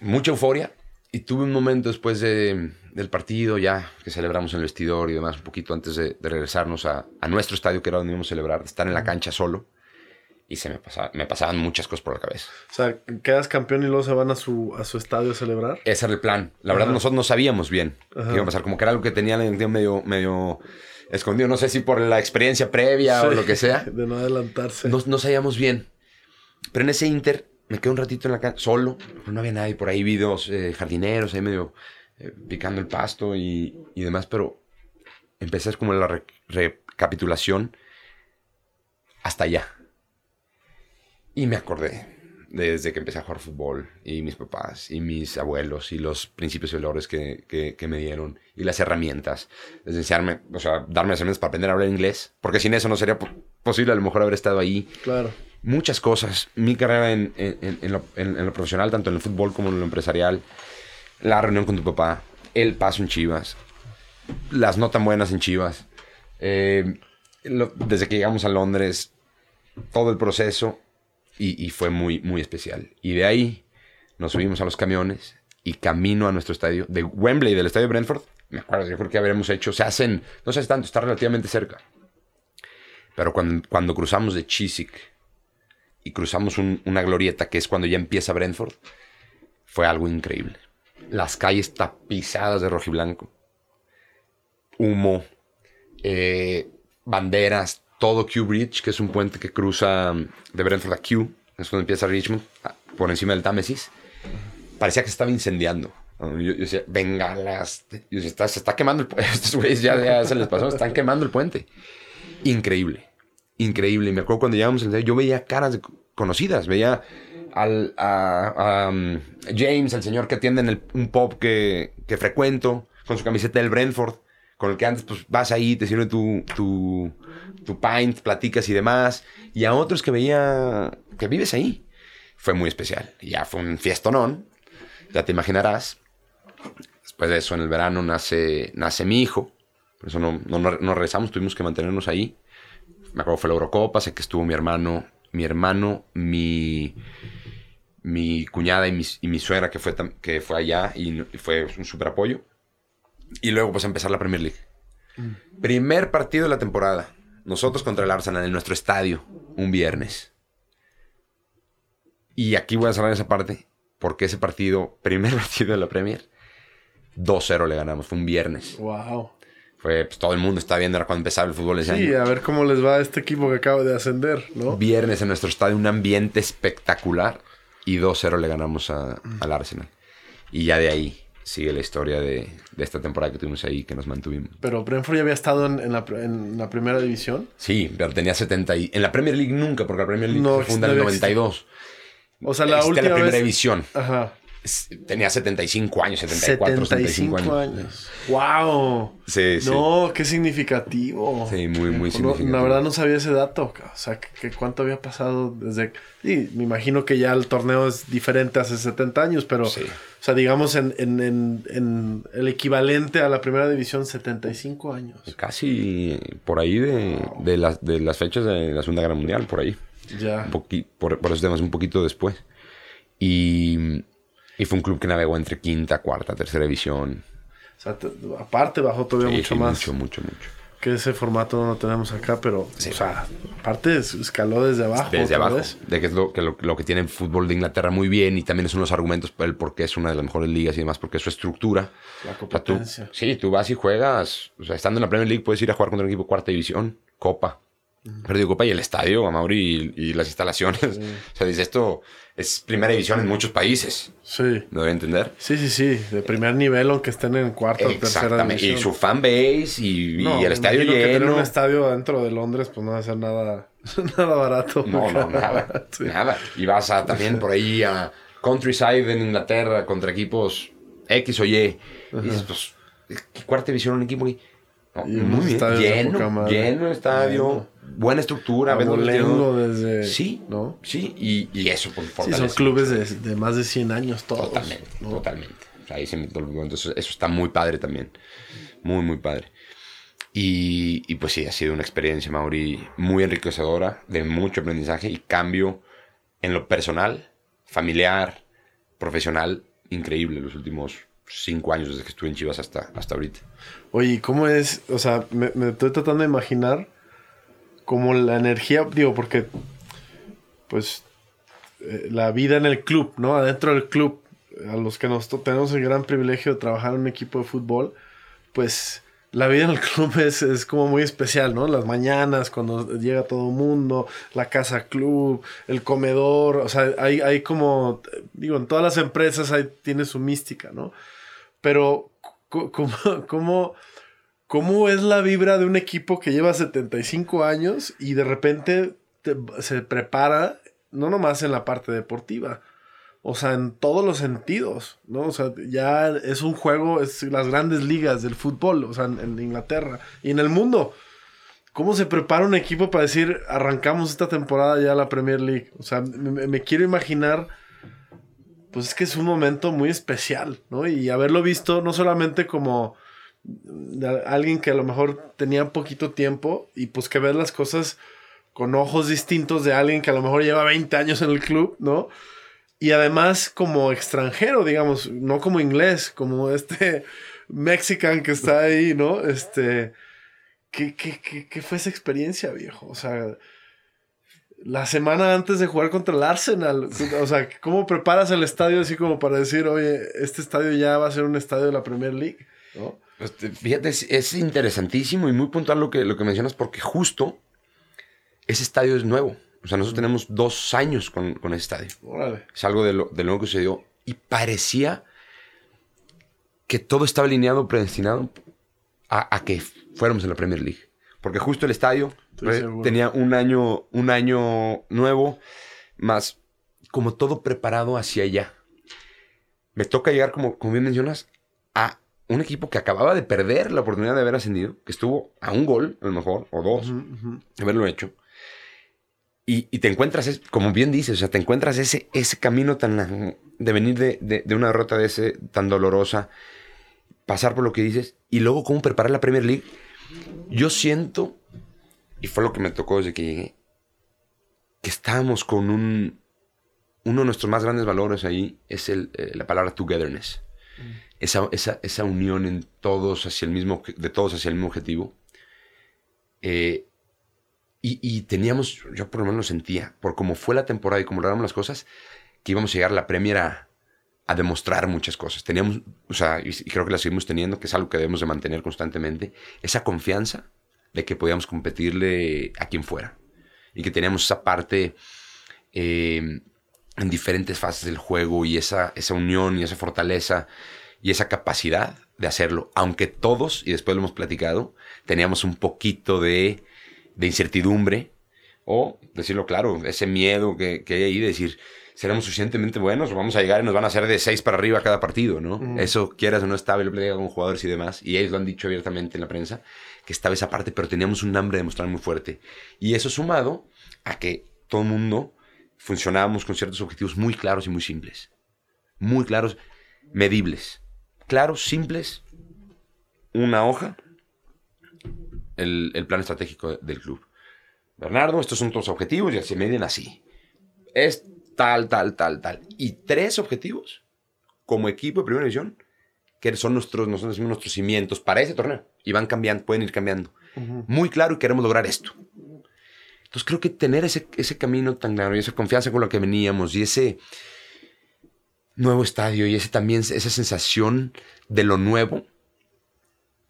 mucha euforia. Y tuve un momento después de- del partido, ya que celebramos en el vestidor y demás, un poquito antes de, de regresarnos a, a nuestro estadio, que era donde íbamos a celebrar, estar en la cancha solo. Y se me, pasaba- me pasaban muchas cosas por la cabeza. O sea, quedas campeón y luego se van a su, a su estadio a celebrar. Ese era el plan. La verdad, nosotros no sabíamos bien Ajá. qué iba a pasar. Como que era algo que tenían medio, medio escondido. No sé si por la experiencia previa o lo que sea. De no adelantarse. No, no sabíamos bien. Pero en ese inter me quedé un ratito en la cancha solo. No había nadie por ahí, vi dos eh, jardineros ahí medio eh, picando el pasto y, y demás. Pero empecé como la re- recapitulación hasta allá. Y me acordé desde que empecé a jugar fútbol y mis papás y mis abuelos y los principios y valores que, que- que me dieron y las herramientas. Desde enseñarme, o sea, darme las herramientas para aprender a hablar inglés, porque sin eso no sería po- posible a lo mejor haber estado ahí. Claro. Muchas cosas. Mi carrera en, en- en- lo, en lo profesional, tanto en el fútbol como en lo empresarial. La reunión con tu papá, el paso en Chivas, las no tan buenas en Chivas. eh, lo- desde que llegamos a Londres, todo el proceso y, y fue muy, muy especial. Y de ahí nos subimos a los camiones y camino a nuestro estadio de Wembley, del estadio Brentford. Me acuerdo, yo creo que habremos hecho, se hacen, no sé tanto, está relativamente cerca. Pero cuando, cuando cruzamos de Chiswick y cruzamos un- una glorieta, que es cuando ya empieza Brentford, fue algo increíble. Las calles tapizadas de rojiblanco, humo, eh, banderas, todo Kew Bridge, que es un puente que cruza mm, de Brentford a Kew, es donde empieza Richmond, ah, por encima del Támesis. Parecía que se estaba incendiando. Yo, yo decía, bengalas. Yo decía, está, se está quemando el puente. Estos güeyes ya, ya se les pasó, están quemando el puente. Increíble, increíble. Me acuerdo cuando llegamos, yo veía caras conocidas, veía al, a, a, um, James, el señor que atiende en el- un pub que, que frecuento, con su camiseta del Brentford, con el que antes pues, vas ahí, te sirve tu, tu, tu pint, platicas y demás, y a otros que veía que vives ahí. Fue muy especial. Y ya fue un fiestonón, ya te imaginarás. Después de eso, en el verano nace, nace mi hijo. Por eso no, no, regresamos, tuvimos que mantenernos ahí. Me acuerdo fue la Eurocopa, sé que estuvo mi hermano, mi hermano, mi, mi cuñada y mi, y mi suegra que fue, que fue allá y, y fue un súper apoyo. Y luego pues a empezar la Premier League. Primer partido de la temporada. Nosotros contra el Arsenal en nuestro estadio, un viernes. Y aquí voy a cerrar esa parte, porque ese partido, primer partido de la Premier, 2-0 le ganamos, fue un viernes. Wow. Fue, pues todo el mundo estaba viendo, cuando empezaba el fútbol ese Sí, año. a ver cómo les va a este equipo que acaba de ascender, ¿no? Viernes en nuestro estadio, un ambiente espectacular. Y 2-0 le ganamos a- al Arsenal. Y ya de ahí sigue la historia de, de esta temporada que tuvimos ahí, que nos mantuvimos. Pero Brentford ya había estado en, en la, en la primera división. Sí, pero tenía 70 y... En la Premier League nunca, porque la Premier League No, se funda en el no 92. O sea, la Existía última la primera vez... división. Ajá. Tenía 75 años, 74, 75 75 años. años. ¡Wow! Sí, sí. No, qué significativo. Sí, muy, muy No, significativo. la verdad no sabía ese dato. O sea, que, que cuánto había pasado desde... Sí, me imagino que ya el torneo es diferente hace 70 años, pero... Sí. O sea, digamos en, en, en, en el equivalente a la primera división, 75 años. Casi por ahí de, de, las, de las fechas de la Segunda Guerra Mundial, por ahí. Ya. Un poqui- por, por esos temas, un poquito después. Y, y fue un club que navegó entre quinta, cuarta, tercera división. O sea, te- aparte bajó todavía Sí, mucho sí, más Mucho, mucho, mucho. Que ese formato no lo tenemos acá, pero, Sí. o sea, aparte es- escaló desde abajo. Desde abajo. vez. De que es lo que, lo, lo que tiene el fútbol de Inglaterra muy bien y también es unos argumentos por el por qué es una de las mejores ligas y demás, porque es su estructura. La O sea, tú- competencia. sí, tú vas y juegas. O sea, estando en la Premier League puedes ir a jugar contra un equipo de cuarta división, Copa, Perdió Copa y el estadio, Amauri, y, y las instalaciones. O sea, dice, esto es primera división en muchos países. Sí. ¿No debe entender? Sí, sí, sí. De primer nivel, aunque estén en cuarta o tercera división. Y su fanbase y, y No, el me estadio imagino que tener lleno. un estadio dentro de Londres, pues no va a ser nada, nada barato. No, no, nada. Sí. Nada. Y vas a, también por ahí a Countryside en Inglaterra contra equipos X o Y. Y dices, pues, ¿qué cuarta división un equipo? Y, no, Y muy bien. Lleno, lleno estadio, Lleno. Buena estructura. Abolengo desde... Sí, ¿no? sí. Y, y eso, pues, Sí, son clubes de, de más de 100 años todos. Totalmente, ¿no? totalmente. O sea, ahí se me. Entonces, eso está muy padre también. Muy, muy padre. Y, y pues sí, ha sido una experiencia, Mauri, muy enriquecedora, de mucho aprendizaje y cambio en lo personal, familiar, profesional, increíble los últimos cinco años desde que estuve en Chivas hasta, hasta ahorita. Oye, ¿y ¿cómo es? O sea, me, me estoy tratando de imaginar como la energía, digo, porque pues eh, la vida en el club, ¿no? Adentro del club, a los que nos tenemos el gran privilegio de trabajar en un equipo de fútbol, pues la vida en el club es, es como muy especial, ¿no? Las mañanas, cuando llega todo el mundo, la casa club, el comedor, o sea, hay, hay como, digo, en todas las empresas hay, tiene su mística, ¿no? Pero, ¿cómo, cómo, cómo es la vibra de un equipo que lleva 75 años y de repente te- se prepara, no nomás en la parte deportiva, o sea, en todos los sentidos, ¿no? O sea, ya es un juego, es las grandes ligas del fútbol, o sea, en, Inglaterra y en el mundo. ¿Cómo se prepara un equipo para decir, arrancamos esta temporada ya la Premier League? O sea, me quiero imaginar, pues es que es un momento muy especial, ¿no? Y haberlo visto no solamente como alguien que a lo mejor tenía poquito tiempo y pues que ver las cosas con ojos distintos de alguien que a lo mejor lleva 20 años en el club, ¿no? Y además como extranjero, digamos, no como inglés, como este mexican que está ahí, ¿no? Este, ¿qué, qué, qué, qué fue esa experiencia, viejo? O sea, la semana antes de jugar contra el Arsenal, o sea, ¿cómo preparas el estadio así como para decir, oye, este estadio ya va a ser un estadio de la Premier League, ¿no? Este, fíjate, es, es interesantísimo y muy puntual lo que, lo que mencionas porque justo ese estadio es nuevo. O sea, nosotros tenemos dos años con, con ese estadio. Órale. Es algo de lo, de lo que sucedió. Y parecía que todo estaba alineado, predestinado a, a que fuéramos en la Premier League. Porque justo el estadio seguro. tenía un año, un año nuevo, más como todo preparado hacia allá. Me toca llegar, como, como bien mencionas, a un equipo que acababa de perder la oportunidad de haber ascendido, que estuvo a un gol, a lo mejor, o dos, ujú. de haberlo hecho. Y, y te encuentras, como bien dices, o sea, te encuentras ese, ese camino tan de venir de, de- de una derrota de ese tan dolorosa, pasar por lo que dices, y luego cómo preparar la Premier League. Yo siento, y fue lo que me tocó desde que llegué, que estábamos con un... Uno de nuestros más grandes valores ahí es el, eh, la palabra togetherness. Esa, esa, esa unión en todos hacia el mismo, de todos hacia el mismo objetivo. Eh, y, teníamos, yo por lo menos lo sentía, por cómo fue la temporada y cómo logramos las cosas, que íbamos a llegar a la Premier a, demostrar muchas cosas. Teníamos, o sea, y, y creo que la seguimos teniendo, que es algo que debemos de mantener constantemente, esa confianza de que podíamos competirle a quien fuera. Y que teníamos esa parte eh, en diferentes fases del juego y esa, esa unión y esa fortaleza y esa capacidad de hacerlo. Aunque todos, y después lo hemos platicado, teníamos un poquito de, de incertidumbre o, decirlo claro, ese miedo que, que hay ahí de decir, ¿seremos suficientemente buenos o vamos a llegar y nos van a hacer de seis para arriba cada partido, no? Eso, quieras o no, estaba, lo platicaba con jugadores y demás, y ellos lo han dicho abiertamente en la prensa, que estaba esa parte, pero teníamos un hambre de mostrar muy fuerte. Y eso sumado a que todo el mundo funcionábamos con ciertos objetivos muy claros y muy simples. Muy claros, medibles. Claros, simples, una hoja, el, el plan estratégico del club. Bernardo, estos son tus objetivos y se miden así. Es tal, tal, tal, tal. Y tres objetivos como equipo de primera división que son nuestros, nosotros decimos nuestros cimientos para ese torneo. Y van cambiando, pueden ir cambiando. Muy claro y queremos lograr esto. Entonces creo que tener ese, ese camino tan claro y esa confianza con la que veníamos y ese nuevo estadio y ese también esa sensación de lo nuevo,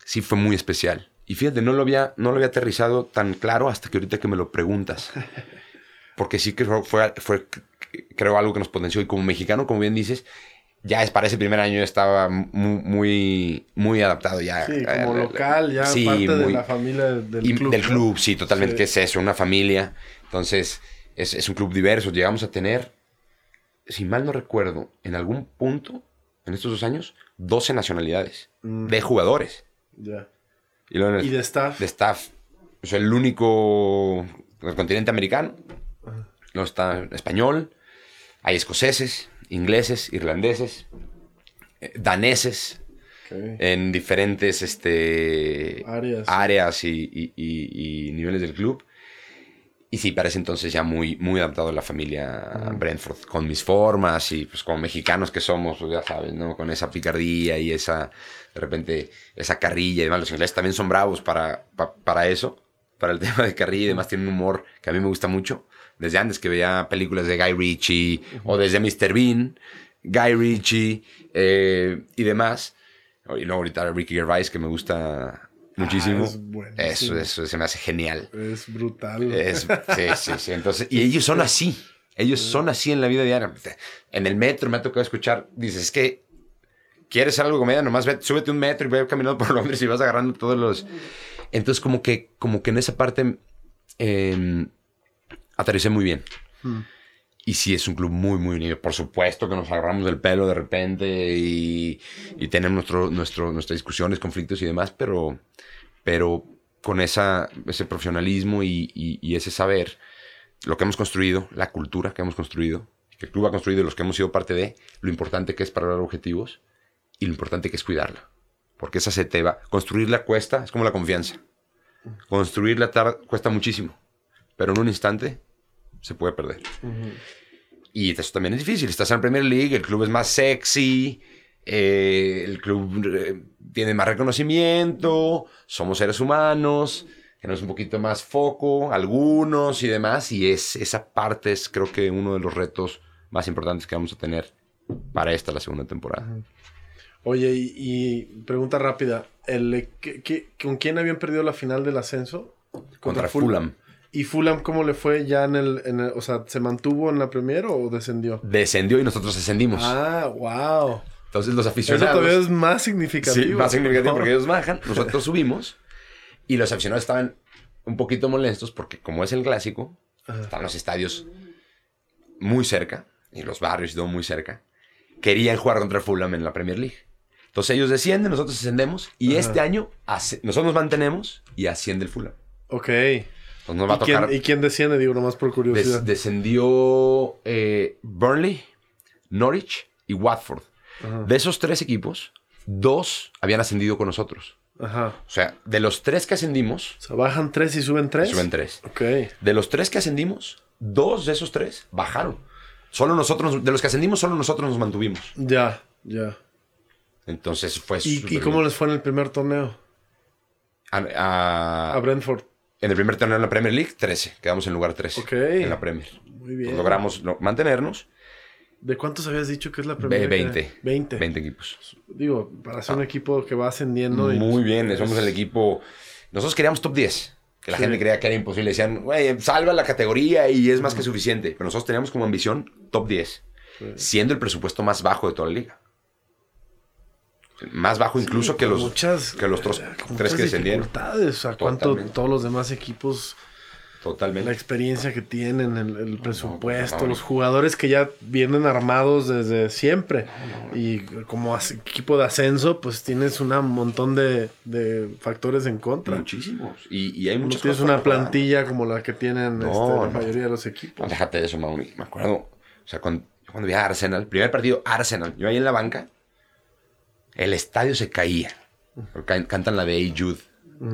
sí fue muy especial. Y fíjate, no lo había, no lo había aterrizado tan claro hasta que ahorita que me lo preguntas. Porque sí que fue, fue, creo, algo que nos potenció. Y como mexicano, como bien dices, ya es para ese primer año estaba muy, muy, adaptado ya. Sí, como local, ya parte de la familia del club. Del club, sí, totalmente, que es eso, una familia. Entonces, es, es, un club diverso. Llegamos a tener, si mal no recuerdo, en algún punto, en estos dos años, 12 nacionalidades mm. de jugadores. Ya. Y, de staff. De staff. O sea, el único del continente americano. No está español. Hay escoceses, ingleses, irlandeses, eh, daneses. En diferentes este, áreas, y, niveles del club. Y sí, parece entonces ya muy, muy adaptado a la familia Brentford, con mis formas y pues como mexicanos que somos, pues ya sabes, ¿no? Con esa picardía y esa, de repente, esa carrilla y demás. Los ingleses también son bravos para, para eso, para el tema de carrilla y demás. Tienen un humor que a mí me gusta mucho. Desde antes que veía películas de Guy Ritchie o desde Mr. Bean, Guy Ritchie eh, y demás. Y luego ahorita Ricky Gervais, que me gusta muchísimo. Ah, eso, eso se me hace genial. Es brutal. sí, sí, sí. Entonces, y ellos son así. Ellos son así en la vida diaria. En el metro me ha tocado escuchar, dices, es que quieres algo de comedia, nomás ve, súbete un metro y ve caminando por Londres y vas agarrando todos los... Entonces como que, como que en esa parte eh, aterricé muy bien. Hmm. Y sí, es un club muy, muy unido. Por supuesto que nos agarramos del pelo de repente y, tenemos nuestro, nuestro, nuestras discusiones, conflictos y demás, pero, pero con ese profesionalismo y, y, ese saber, lo que hemos construido, la cultura que hemos construido, que el club ha construido y los que hemos sido parte de, lo importante que es para lograr objetivos y lo importante que es cuidarla. Porque esa se te va. Construirla cuesta, es como la confianza. Construirla cuesta muchísimo, pero en un instante se puede perder. Y eso también es difícil. Estás en la Premier League, el club es más sexy, eh, el club eh, tiene más reconocimiento, somos seres humanos, tenemos un poquito más foco, algunos y demás, y es, esa parte es creo que uno de los retos más importantes que vamos a tener para esta, la segunda temporada. Oye, y, pregunta rápida, ¿el, con quién habían perdido la final del ascenso? Contra, Fulham. ¿Y Fulham cómo le fue ya en el, en O sea, ¿se mantuvo en la Premier o descendió? Descendió y nosotros descendimos. Ah, wow. Entonces los aficionados... Eso todavía es más significativo. Sí, más significativo porque ellos bajan, nosotros subimos y los aficionados estaban un poquito molestos porque como es el clásico, están los estadios muy cerca y los barrios y todo muy cerca. Querían jugar contra Fulham en la Premier League. Entonces ellos descienden, nosotros ascendemos y este año nosotros nos mantenemos y asciende el Fulham. Ok. Entonces nos va a tocar. Quién, ¿Y quién desciende? Digo, nomás por curiosidad. descendió eh, Burnley, Norwich y Watford. De esos tres equipos, dos habían ascendido con nosotros. Ajá. O sea, de los tres que ascendimos. O sea, bajan tres y suben tres. Suben tres. Ok. De los tres que ascendimos, dos de esos tres bajaron. Solo nosotros, de los que ascendimos, solo nosotros nos mantuvimos. Ya, ya. Entonces fue ¿Y, ¿y cómo les fue en el primer torneo? A, a, Brentford. En el primer torneo en la Premier League, 13. Quedamos en lugar 13. Ok. En la Premier. Muy bien. logramos mantenernos. ¿De cuántos habías dicho que es la Premier? 20. 20. 20 equipos. Digo, para ser un ah. equipo que va ascendiendo. Muy bien, somos el equipo. Nosotros queríamos top 10. Que la gente creía que era imposible. Decían, güey, salva la categoría y es más que suficiente. Pero nosotros teníamos como ambición top 10. Siendo el presupuesto más bajo de toda la liga. Más bajo incluso que, los, que los otros tres que descendieron. O sea, cuánto todos los demás equipos. Totalmente. La experiencia que tienen, el, presupuesto, los jugadores que ya vienen armados desde siempre. Y como equipo de ascenso, pues tienes un montón de, factores en contra. Muchísimos. Y, hay muchas no tienes una plantilla como la que tienen este, la mayoría de los equipos. déjate de eso, Mauri. Me acuerdo. O sea, cuando, cuando vi a Arsenal, primer partido, Arsenal. Yo ahí en la banca el estadio se caía. cantan la de Hey Jude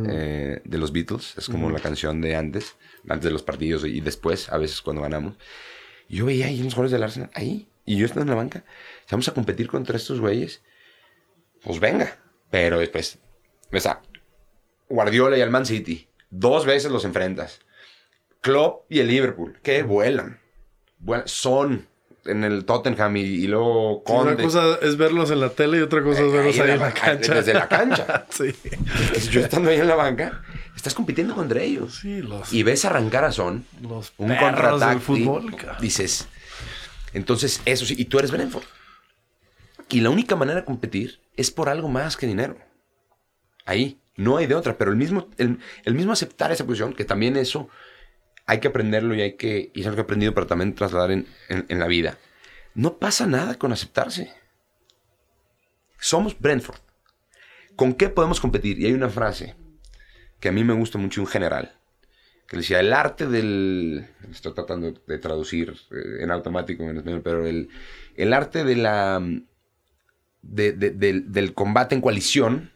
eh, de los Beatles, es como la canción de antes, antes de los partidos y después, a veces cuando ganamos. Y yo veía ahí los jugadores del Arsenal, ahí, y yo estaba en la banca, vamos a competir contra estos güeyes, pues venga. Pero después, ves a Guardiola y al Man City, dos veces los enfrentas. Klopp y el Liverpool, que vuelan. son en el Tottenham y, luego con. una cosa es verlos en la tele y otra cosa es verlos ahí, en la, cancha. Desde la cancha. sí. Yo estando ahí en la banca, estás compitiendo contra ellos. Sí, los. Y ves arrancar a Son. Los un contraataque. fútbol. Dices. Entonces, eso sí. Y tú eres Brentford. Y la única manera de competir es por algo más que dinero. Ahí. No hay de otra. Pero el mismo, el, mismo aceptar esa posición, que también eso hay que aprenderlo y hay que, y es algo que he aprendido para también trasladar en, la vida. No pasa nada con aceptarse. Somos Brentford. ¿Con qué podemos competir? Y hay una frase que a mí me gusta mucho, un general, que decía, el arte del... Estoy tratando de traducir eh, en automático en español, pero el, el arte de la... del, combate en coalición,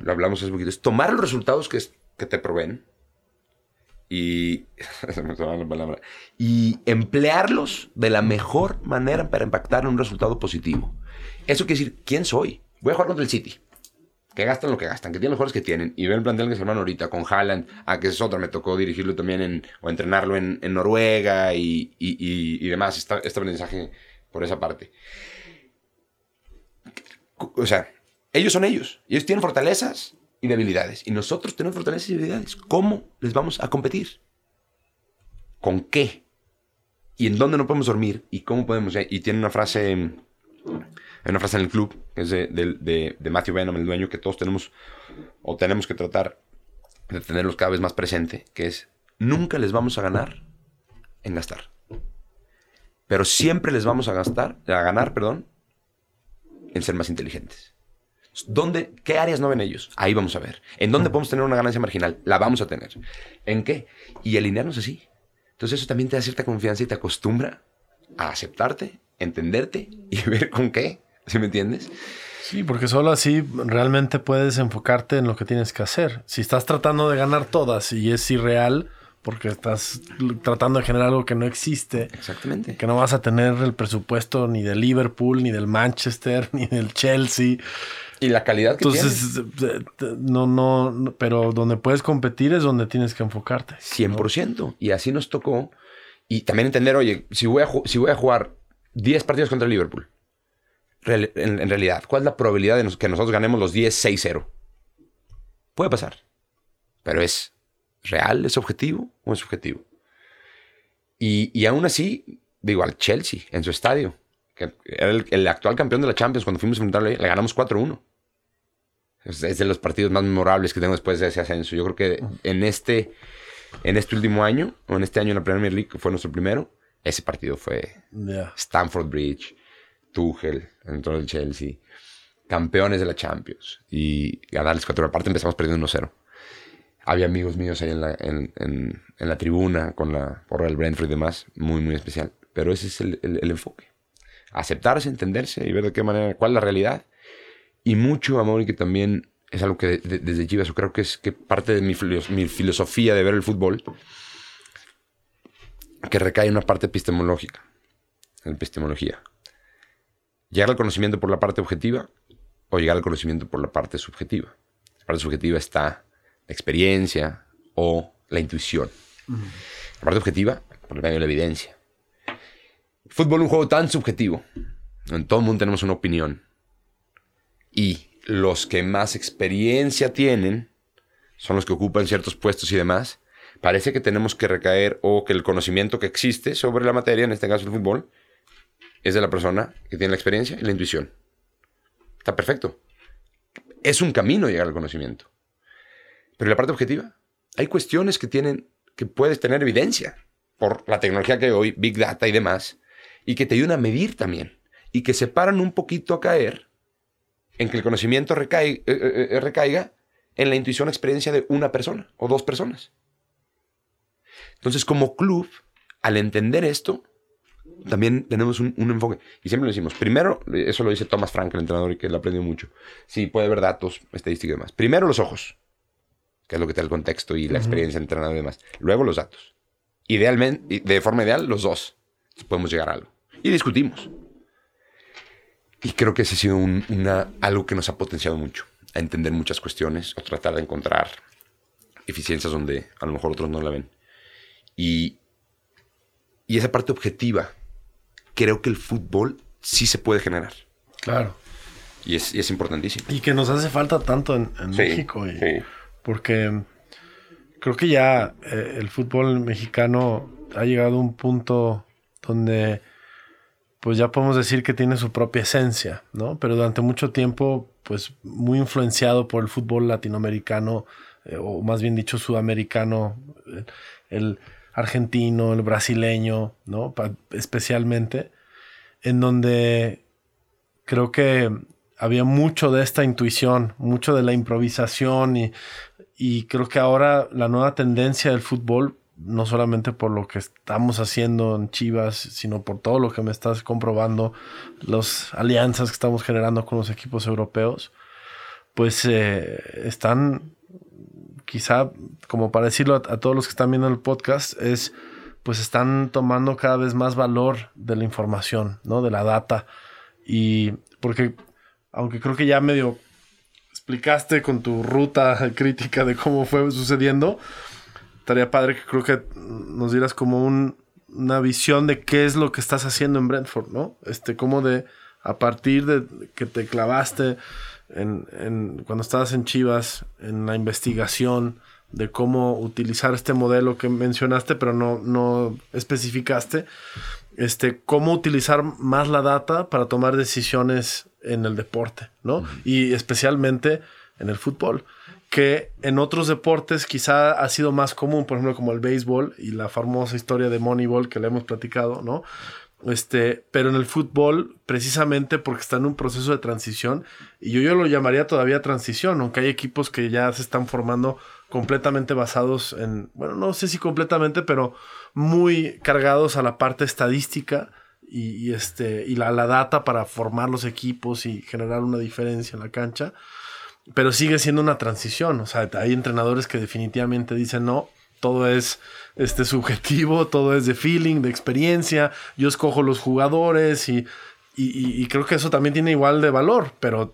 lo hablamos hace poquito, es tomar los resultados que, que te proveen y, y emplearlos de la mejor manera para impactar en un resultado positivo. Eso quiere decir, ¿quién soy? Voy a jugar contra el City. Que gastan lo que gastan, que tienen los jugadores que tienen. Y ver el plantel que se arman ahorita con Haaland, a que es otro, me tocó dirigirlo también en, o entrenarlo en, Noruega y, y, demás. este aprendizaje por esa parte. O sea, ellos son ellos. Ellos tienen fortalezas y debilidades. Y nosotros tenemos fortalezas y debilidades. ¿Cómo les vamos a competir? ¿Con qué? ¿Y en dónde no podemos dormir? ¿Y cómo podemos? Y tiene una frase, una frase en el club, que es de, de, de Matthew Benham, el dueño, que todos tenemos o tenemos que tratar de tenerlos cada vez más presente, que es, nunca les vamos a ganar en gastar. Pero siempre les vamos a gastar, a ganar, perdón, en ser más inteligentes. ¿Dónde, ¿Qué áreas no ven ellos? Ahí vamos a ver. ¿En dónde podemos tener una ganancia marginal? La vamos a tener. ¿En qué? Y alinearnos así. Entonces eso también te da cierta confianza y te acostumbra a aceptarte, entenderte y ver con qué. ¿Sí me entiendes? Sí, porque solo así realmente puedes enfocarte en lo que tienes que hacer. Si estás tratando de ganar todas y es irreal, porque estás tratando de generar algo que no existe. Exactamente. Que no vas a tener el presupuesto ni del Liverpool, ni del Manchester, ni del Chelsea. Y la calidad que Entonces, no, no, pero donde puedes competir es donde tienes que enfocarte. 100%. Y así nos tocó. Y también entender, oye, si voy a, si voy a jugar 10 partidos contra el Liverpool, en, realidad, ¿cuál es la probabilidad de que nosotros ganemos los 10 6-0? Puede pasar. Pero es real, es objetivo o es subjetivo. Y, y aún así, digo, al Chelsea, en su estadio, que era el, actual campeón de la Champions, cuando fuimos a enfrentarle, le ganamos 4-1. Es, de los partidos más memorables que tengo después de ese ascenso. Yo creo que en este, en este último año, o en este año en la Premier League, que fue nuestro primero, ese partido fue Stamford Bridge, Tuchel, entró el Chelsea, campeones de la Champions. Y ganarles 4 aparte empezamos perdiendo 1-0. Había amigos míos ahí en la, en, en, la tribuna con la porra del Brentford y demás, muy, muy especial. Pero ese es el, el enfoque aceptarse, entenderse y ver de qué manera, cuál es la realidad. Y mucho amor y que también es algo que desde Chivas yo creo que es que parte de mi, mi, filosofía de ver el fútbol, que recae en una parte epistemológica, en epistemología. Llegar al conocimiento por la parte objetiva o llegar al conocimiento por la parte subjetiva. La parte subjetiva está la experiencia o la intuición. La parte objetiva, por el medio de la evidencia. Fútbol un juego tan subjetivo. En todo el mundo tenemos una opinión. Y los que más experiencia tienen son los que ocupan ciertos puestos y demás. Parece que tenemos que recaer o que el conocimiento que existe sobre la materia, en este caso el fútbol, es de la persona que tiene la experiencia y la intuición. Está perfecto. Es un camino llegar al conocimiento. Pero la parte objetiva, hay cuestiones que tienen, que puedes tener evidencia por la tecnología que hay hoy, Big Data y demás, y que te ayudan a medir también y que se paran un poquito a caer en que el conocimiento recaiga, eh, eh, eh, recaiga en la intuición experiencia de una persona o dos personas. Entonces, como club, al entender esto, también tenemos un, enfoque. Y siempre lo decimos. Primero, eso lo dice Thomas Frank, el entrenador, y que él aprendió mucho. Sí, puede haber datos, estadísticas y demás. Primero los ojos, que es lo que te da el contexto y la experiencia del entrenador y demás. Luego los datos. Idealmente, de forma ideal, los dos. Podemos llegar a algo y discutimos. Y creo que ese ha sido una, algo que nos ha potenciado mucho, a entender muchas cuestiones o tratar de encontrar eficiencias donde a lo mejor otros no la ven. Y, y esa parte objetiva creo que el fútbol sí se puede generar. Claro. Y es, y es importantísimo. Y que nos hace falta tanto en, en México. Y, Porque creo que ya eh, el fútbol mexicano ha llegado a un punto donde pues ya podemos decir que tiene su propia esencia, ¿no? Pero durante mucho tiempo, pues muy influenciado por el fútbol latinoamericano, eh, o más bien dicho sudamericano, eh, el argentino, el brasileño, ¿no? especialmente, en donde creo que había mucho de esta intuición, mucho de la improvisación y, y creo que ahora la nueva tendencia del fútbol no solamente por lo que estamos haciendo en Chivas, sino por todo lo que me estás comprobando, las alianzas que estamos generando con los equipos europeos, pues eh, están, quizá, como para decirlo a, todos los que están viendo el podcast, es, pues están tomando cada vez más valor de la información, ¿no? De la data. Y porque, aunque creo que ya medio explicaste con tu ruta crítica de cómo fue sucediendo, estaría padre que creo que nos dieras como una visión de qué es lo que estás haciendo en Brentford, ¿no? Este, como de, a partir de que te clavaste en, cuando estabas en Chivas, en la investigación de cómo utilizar este modelo que mencionaste, pero no, no especificaste, este, cómo utilizar más la data para tomar decisiones en el deporte, ¿no? Y especialmente en el fútbol que en otros deportes quizá ha sido más común, por ejemplo, como el béisbol y la famosa historia de Moneyball que le hemos platicado, ¿no? Este, pero en el fútbol, precisamente porque está en un proceso de transición, y yo, yo lo llamaría todavía transición, aunque hay equipos que ya se están formando completamente basados en, bueno, no sé si completamente, pero muy cargados a la parte estadística y, este, y la, la data para formar los equipos y generar una diferencia en la cancha pero sigue siendo una transición. O sea, hay entrenadores que definitivamente dicen no, todo es este subjetivo, todo es de feeling, de experiencia. Yo escojo los jugadores y, y, creo que eso también tiene igual de valor, pero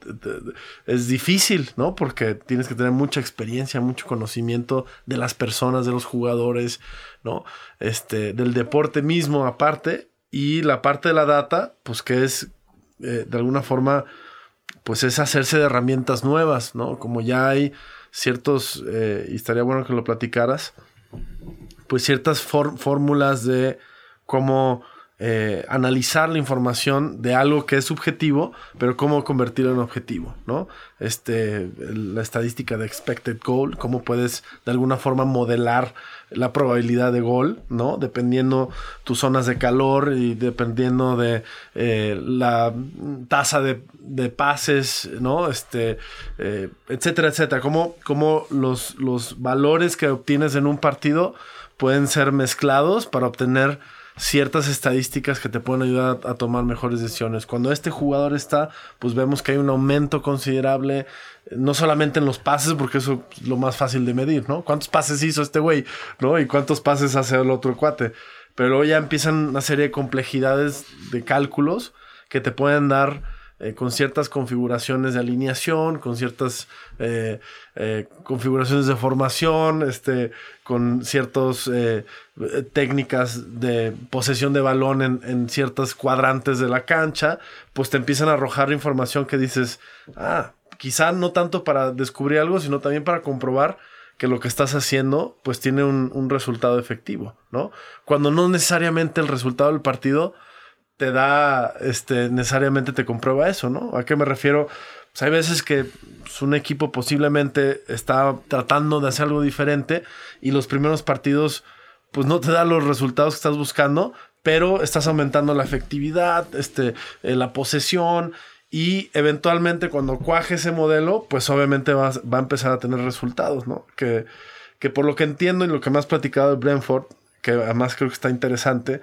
es difícil, ¿no? Porque tienes que tener mucha experiencia, mucho conocimiento de las personas, de los jugadores, ¿no? Este, del deporte mismo aparte y la parte de la data, pues que es eh, de alguna forma pues es hacerse de herramientas nuevas, ¿no? Como ya hay ciertos, eh, y estaría bueno que lo platicaras, pues ciertas fórmulas de cómo eh, analizar la información de algo que es subjetivo, pero cómo convertirlo en objetivo, ¿no? Este, la estadística de expected goal, cómo puedes de alguna forma modelar la probabilidad de gol, ¿no? Dependiendo tus zonas de calor y dependiendo de eh, la tasa de, pases, ¿no? Este, eh, etcétera, etcétera. Cómo, cómo los, los valores que obtienes en un partido pueden ser mezclados para obtener ciertas estadísticas que te pueden ayudar a, tomar mejores decisiones. Cuando este jugador está, pues vemos que hay un aumento considerable, no solamente en los pases, porque eso es lo más fácil de medir, ¿no? ¿Cuántos pases hizo este güey, ¿no? Y cuántos pases hace el otro cuate. Pero luego ya empiezan una serie de complejidades de cálculos que te pueden dar eh, con ciertas configuraciones de alineación, con ciertas eh, eh, configuraciones de formación, este, con ciertas técnicas de posesión de balón en, en ciertos cuadrantes de la cancha, pues te empiezan a arrojar información que dices, ah, quizá no tanto para descubrir algo, sino también para comprobar que lo que estás haciendo pues tiene un, un resultado efectivo, ¿no? Cuando no necesariamente el resultado del partido te da, este, necesariamente te comprueba eso, ¿no? ¿A qué me refiero? Pues hay veces que pues, un equipo posiblemente está tratando de hacer algo diferente y los primeros partidos, pues no te da los resultados que estás buscando, pero estás aumentando la efectividad, este, eh, la posesión y eventualmente cuando cuaje ese modelo, pues obviamente va, va a empezar a tener resultados, ¿no? Que, que por lo que entiendo y lo que me has platicado de Brentford, que además creo que está interesante,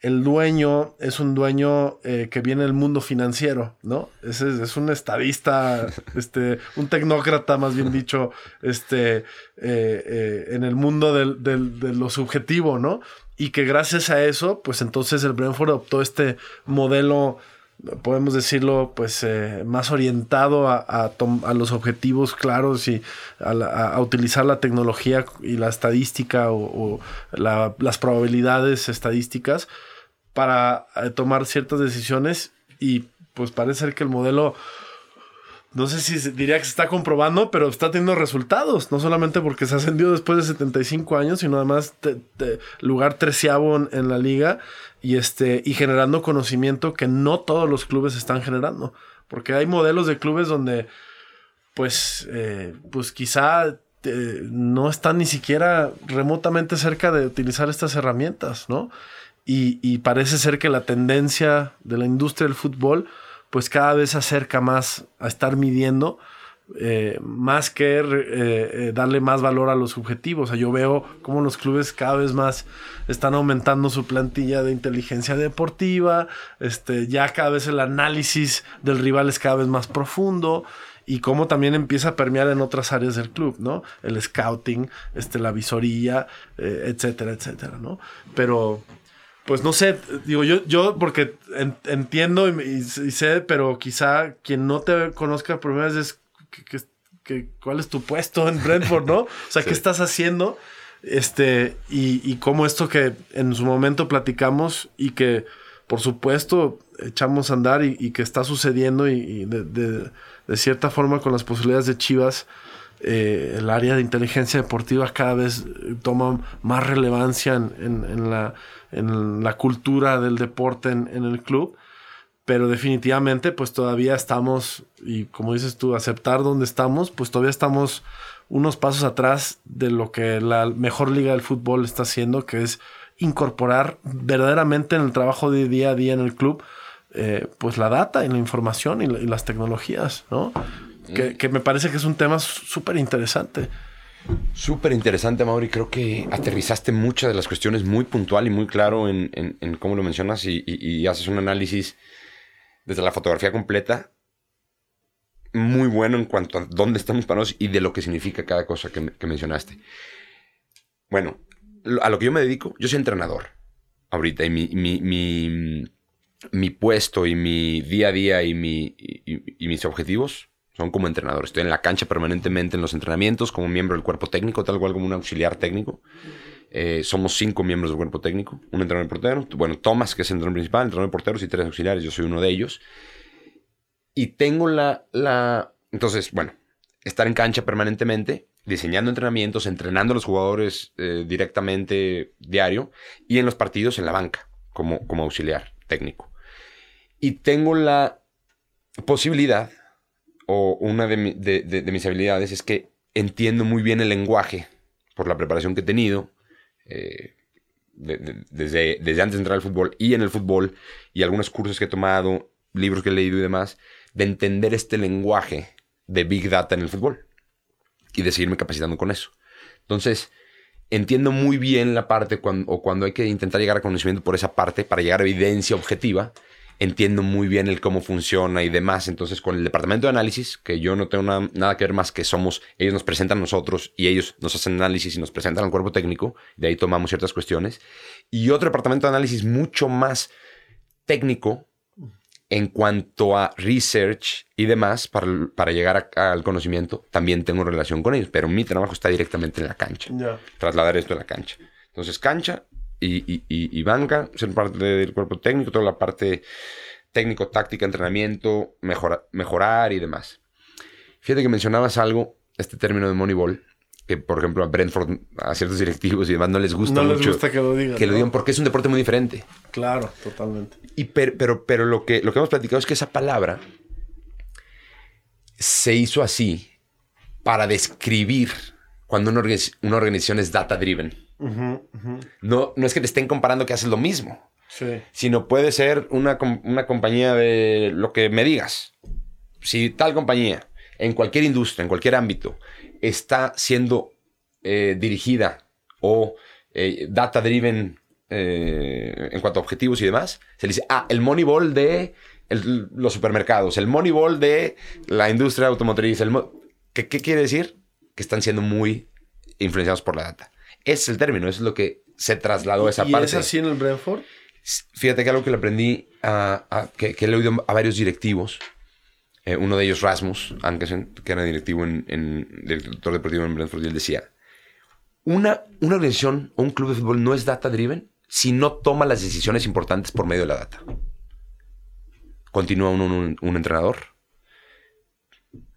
el dueño es un dueño eh, que viene del mundo financiero, ¿no? Es, es, un estadista, este, un tecnócrata, más bien dicho, este, eh, eh, en el mundo del, de lo subjetivo, ¿no? Y que gracias a eso, pues entonces el Brentford adoptó este modelo podemos decirlo, pues más orientado a, a, los objetivos claros y a, utilizar la tecnología y la estadística o, las probabilidades estadísticas para eh, tomar ciertas decisiones y pues parece ser que el modelo no sé si diría que se está comprobando, pero está teniendo resultados. No solamente porque se ascendió después de 75 años, sino además de, lugar treceavo en, la liga y, este, y generando conocimiento que no todos los clubes están generando. Porque hay modelos de clubes donde, pues, eh, pues quizá eh, no están ni siquiera remotamente cerca de utilizar estas herramientas, ¿no? Y, parece ser que la tendencia de la industria del fútbol pues cada vez se acerca más a estar midiendo, eh, más que eh, eh, darle más valor a los objetivos. O sea, yo veo cómo los clubes cada vez más están aumentando su plantilla de inteligencia deportiva, este, ya cada vez el análisis del rival es cada vez más profundo y cómo también empieza a permear en otras áreas del club, ¿no? El scouting, este, la visoría, etcétera, etcétera, ¿no? Pero pues no sé, digo yo, yo porque entiendo y, sé, pero quizá quien no te conozca por primera vez es que, cuál es tu puesto en Brentford, ¿no? O sea, ¿qué estás haciendo? Este, y, cómo esto que en su momento platicamos y que por supuesto echamos a andar y, que está sucediendo y, de, cierta forma con las posibilidades de Chivas, eh, el área de inteligencia deportiva cada vez toma más relevancia en la en la cultura del deporte en, el club. Pero definitivamente, pues todavía estamos, y como dices tú, aceptar donde estamos, pues todavía estamos unos pasos atrás de lo que la mejor liga del fútbol está haciendo, que es incorporar verdaderamente en el trabajo de día a día en el club, eh, pues la data y la información y, las tecnologías, ¿no? Que, que, me parece que es un tema súper interesante. Súper interesante, Mauri. Creo que aterrizaste muchas de las cuestiones muy puntual y muy claro en, cómo lo mencionas y, haces un análisis desde la fotografía completa muy bueno en cuanto a dónde estamos parados y de lo que significa cada cosa que, mencionaste. Bueno, a lo que yo me dedico, yo soy entrenador ahorita y mi, puesto y mi día a día y, y mis objetivos son como entrenador. Estoy en la cancha permanentemente en los entrenamientos como miembro del cuerpo técnico, tal cual como un auxiliar técnico. Eh, somos cinco miembros del cuerpo técnico, un entrenador portero, bueno, Thomas, que es el entrenador principal, entrenador de porteros y tres auxiliares, yo soy uno de ellos. Y tengo la, la... Entonces, bueno, estar en cancha permanentemente, diseñando entrenamientos, entrenando a los jugadores eh, directamente diario y en los partidos en la banca como, como auxiliar técnico. Y tengo la posibilidad o una de, mis habilidades es que entiendo muy bien el lenguaje por la preparación que he tenido eh, desde, desde antes de entrar al fútbol y en el fútbol y algunos cursos que he tomado, libros que he leído y demás, de entender este lenguaje de Big Data en el fútbol y de seguirme capacitando con eso. Entonces, entiendo muy bien la parte o cuando hay que intentar llegar a conocimiento por esa parte para llegar a evidencia objetiva entiendo muy bien el cómo funciona y demás. Entonces, con el departamento de análisis, que yo no tengo nada, que ver más que somos, ellos nos presentan a nosotros y ellos nos hacen análisis y nos presentan al cuerpo técnico, de ahí tomamos ciertas cuestiones. Y otro departamento de análisis mucho más técnico en cuanto a research y demás para, llegar al conocimiento, también tengo relación con ellos, pero mi trabajo está directamente en la cancha. Trasladar esto a la cancha. Entonces, cancha, y, banca, ser parte del cuerpo técnico, toda la parte técnico, táctica, entrenamiento, mejorar y demás. Fíjate que mencionabas algo, este término de Moneyball, que por ejemplo a Brentford, a ciertos directivos y demás no les gusta no mucho. Les gusta que lo digan. Que lo digan porque es un deporte muy diferente. Claro, totalmente. Y pero, pero, lo, que, lo que hemos platicado es que esa palabra se hizo así para describir cuando una, una organización es data driven. No, no es que te estén comparando que haces lo mismo, sino puede ser una, compañía de lo que me digas. Si tal compañía, en cualquier industria, en cualquier ámbito, está siendo eh, dirigida o eh, data driven eh, en cuanto a objetivos y demás, se le dice, ah, el Moneyball de los supermercados, el Moneyball de la industria automotriz. El ¿Qué quiere decir? Que están siendo muy influenciados por la data. Ese es el término, eso es lo que se trasladó a esa parte. ¿Y es así en el Brentford? Fíjate que algo que le aprendí, a, que, he oído a varios directivos, eh, uno de ellos Rasmus Ankesen, que era directivo en, director deportivo en Brentford, y él decía, una, una organización o un club de fútbol no es data driven si no toma las decisiones importantes por medio de la data. Continúa un, entrenador,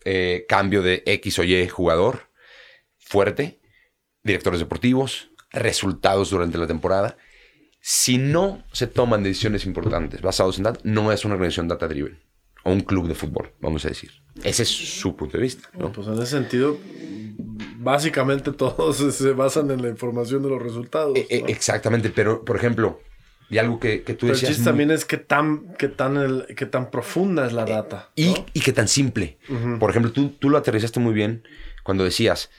eh, cambio de X o Y jugador fuerte, directores deportivos, resultados durante la temporada. Si no se toman decisiones importantes basadas en data, no es una organización data driven o un club de fútbol, vamos a decir. Ese es su punto de vista. ¿no? Pues en ese sentido, básicamente todos se basan en la información de los resultados. E, e, exactamente, pero por ejemplo, y algo que, tú decías. El chiste también es que tan, que tan, el, que tan profunda es la eh, data. Y, y que tan simple. Por ejemplo, tú, tú lo aterrizaste muy bien cuando decías,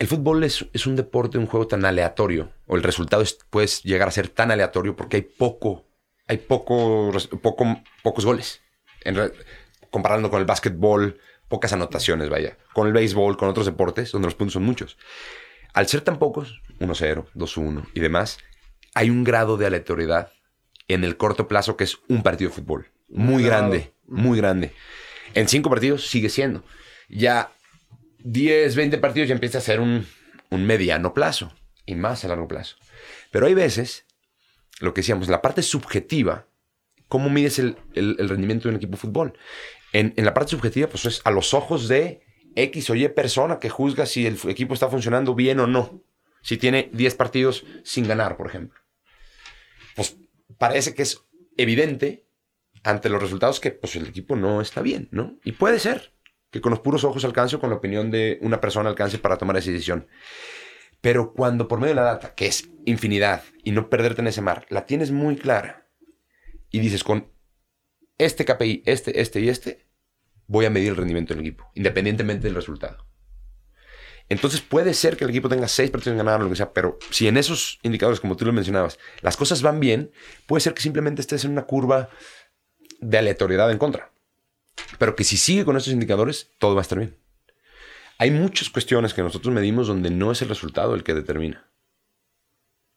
el fútbol es, es, un deporte, un juego tan aleatorio, o el resultado puede llegar a ser tan aleatorio porque hay poco, hay poco, poco pocos goles. En, comparando con el básquetbol, pocas anotaciones, vaya. Con el béisbol, con otros deportes, donde los puntos son muchos. Al ser tan pocos, 1-0, 2-1 y demás, hay un grado de aleatoriedad en el corto plazo que es un partido de fútbol. Muy grande, muy grande. En cinco partidos sigue siendo. Ya 10, 20 partidos ya empieza a ser un, mediano plazo y más a largo plazo. Pero hay veces, lo que decíamos, la parte subjetiva, ¿cómo mides el, rendimiento de un equipo de fútbol? En, la parte subjetiva, pues es a los ojos de X o Y persona que juzga si el equipo está funcionando bien o no. Si tiene 10 partidos sin ganar, por ejemplo. Pues parece que es evidente ante los resultados que pues, el equipo no está bien, ¿no? Y puede ser que con los puros ojos alcance con la opinión de una persona alcance para tomar esa decisión. Pero cuando por medio de la data, que es infinidad, y no perderte en ese mar, la tienes muy clara y dices con este KPI, este, este y este, voy a medir el rendimiento del equipo, independientemente del resultado. Entonces puede ser que el equipo tenga seis partidos ganados, lo que sea, pero si en esos indicadores, como tú lo mencionabas, las cosas van bien, puede ser que simplemente estés en una curva de aleatoriedad en contra. Pero que si sigue con estos indicadores, todo va a estar bien. Hay muchas cuestiones que nosotros medimos donde no es el resultado el que determina.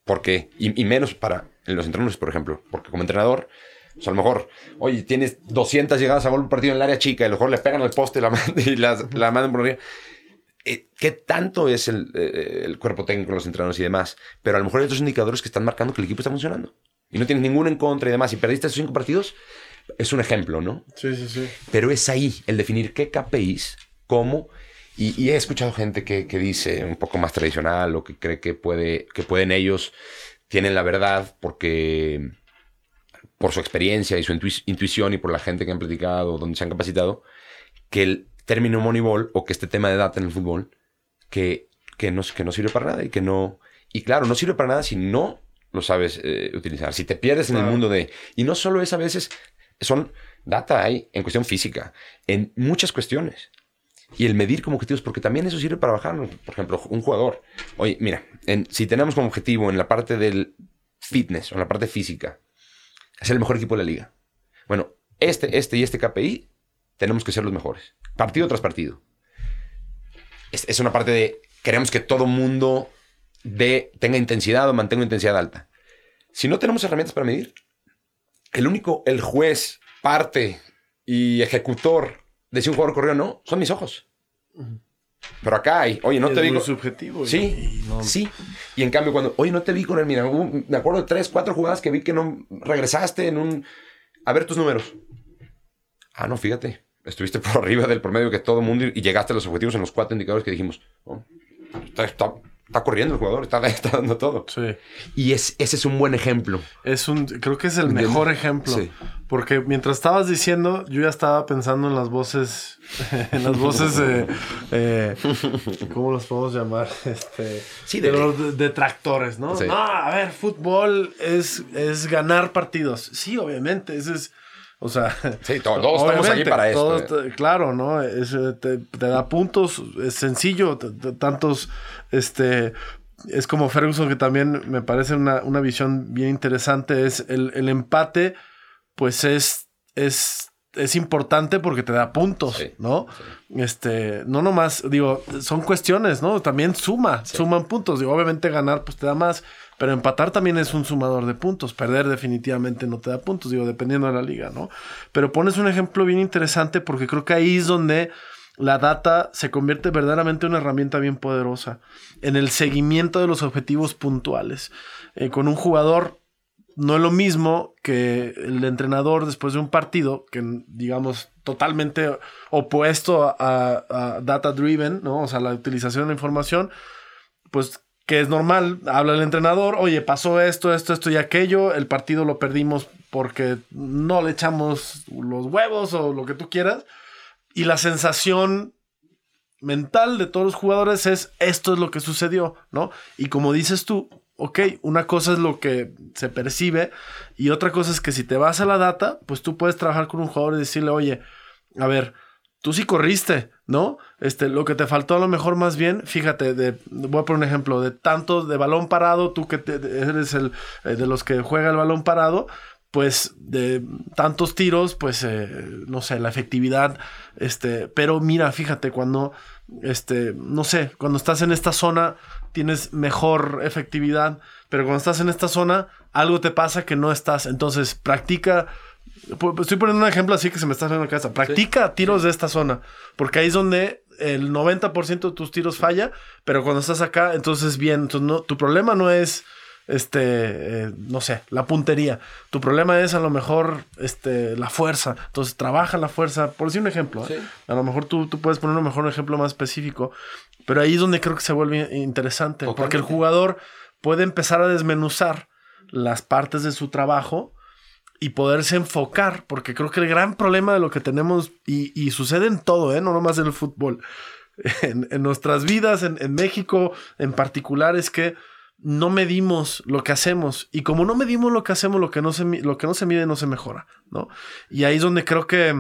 ¿Por qué? Y, menos para los entrenadores, por ejemplo. Porque como entrenador, pues a lo mejor, oye, tienes 200 llegadas a gol partido en el área chica y a lo mejor le pegan al poste y la, la mandan por arriba. Eh, ¿Qué tanto es el, eh, el, cuerpo técnico, los entrenadores y demás? Pero a lo mejor hay otros indicadores que están marcando que el equipo está funcionando. Y no tienes ninguno en contra y demás. Y perdiste esos cinco partidos, es un ejemplo, ¿no? Sí, sí, sí. Pero es ahí el definir qué KPIs, cómo. Y, he escuchado gente que, dice un poco más tradicional o que cree que, puede, que pueden ellos, tienen la verdad porque por su experiencia y su intuición y por la gente que han platicado, donde se han capacitado, que el término Moneyball o que este tema de data en el fútbol, que, que, no, que no sirve para nada y que no... Y claro, no sirve para nada si no lo sabes eh, utilizar. Si te pierdes en el mundo de... Y no solo es a veces son data hay en cuestión física, en muchas cuestiones. Y el medir como objetivos, porque también eso sirve para bajar, por ejemplo, un jugador. Oye, mira, si tenemos como objetivo en la parte del fitness o en la parte física, ser el mejor equipo de la liga. Bueno, este, este y este KPI tenemos que ser los mejores. Partido tras partido. Es, es una parte de, queremos que todo mundo de, tenga intensidad o mantenga intensidad alta. Si no tenemos herramientas para medir, el único, el juez, parte y ejecutor de si un jugador corrió o no, son mis ojos. Pero acá hay, oye, no te vi. Subjetivo. Sí, sí. Y en cambio, cuando, oye, no te vi con el, mira, me acuerdo de tres, cuatro jugadas que vi que no regresaste en un. A ver tus números. Ah, no, fíjate. Estuviste por arriba del promedio que todo el mundo y llegaste a los objetivos en los cuatro indicadores que dijimos. Oh, está, está corriendo el jugador, está, dando todo. Sí. Y es, ese es un buen ejemplo. Es un, creo que es el mejor ejemplo. Sí. Porque mientras estabas diciendo, yo ya estaba pensando en las voces, en las voces, eh, ¿cómo los podemos llamar? Este, sí, de, los detractores, ¿no? No, a ver, fútbol es, es ganar partidos. Sí, obviamente, ese es... O sea, sí, todos, estamos ahí para eso. Claro, ¿no? Es, te, te, da puntos, es sencillo, tantos este, es como Ferguson, que también me parece una, visión bien interesante, es el, empate, pues es, es, es, importante porque te da puntos, ¿no? Este, no nomás, digo, son cuestiones, ¿no? También suma, suman puntos, digo, obviamente ganar, pues te da más, pero empatar también es un sumador de puntos, perder definitivamente no te da puntos, digo, dependiendo de la liga, ¿no? Pero pones un ejemplo bien interesante porque creo que ahí es donde la data se convierte verdaderamente en una herramienta bien poderosa en el seguimiento de los objetivos puntuales. Eh, con un jugador no es lo mismo que el entrenador después de un partido, que digamos totalmente opuesto a, data driven, ¿no? O sea, la utilización de información, pues que es normal, habla el entrenador, oye, pasó esto, esto, esto y aquello, el partido lo perdimos porque no le echamos los huevos o lo que tú quieras, y la sensación mental de todos los jugadores es esto es lo que sucedió, ¿no? Y como dices tú, ok, una cosa es lo que se percibe y otra cosa es que si te vas a la data, pues tú puedes trabajar con un jugador y decirle, oye, a ver, tú sí corriste, ¿no? Este, lo que te faltó a lo mejor más bien, fíjate, de, voy a poner un ejemplo, de tanto de balón parado, tú que eres el eh, de los que juega el balón parado, pues de tantos tiros, pues eh, no sé, la efectividad, este, pero mira, fíjate, cuando, este, no sé, cuando estás en esta zona tienes mejor efectividad, pero cuando estás en esta zona algo te pasa que no estás, entonces practica, estoy poniendo un ejemplo así que se me está haciendo la cabeza, practica tiros de esta zona, porque ahí es donde el 90% de tus tiros falla, pero cuando estás acá, entonces bien, entonces no, tu problema no es este, eh, no sé, la puntería. Tu problema es a lo mejor este, la fuerza. Entonces, trabaja la fuerza. Por decir un ejemplo, ¿eh? a lo mejor tú, tú, puedes poner un mejor ejemplo más específico. Pero ahí es donde creo que se vuelve interesante. Porque el jugador puede empezar a desmenuzar las partes de su trabajo y poderse enfocar. Porque creo que el gran problema de lo que tenemos, y, sucede en todo, ¿eh? no nomás en el fútbol, en, nuestras vidas, en, en México en particular, es que no medimos lo que hacemos. Y como no medimos lo que hacemos, lo que no se, lo que no se mide no se mejora, ¿no? Y ahí es donde creo que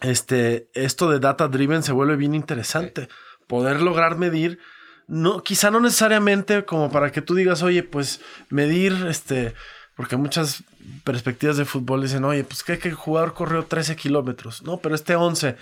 este, esto de data driven se vuelve bien interesante. Poder lograr medir, no, quizá no necesariamente como para que tú digas, oye, pues medir, este, porque muchas perspectivas de fútbol dicen, oye, pues que, que el jugador corrió 13 kilómetros, no, pero este 11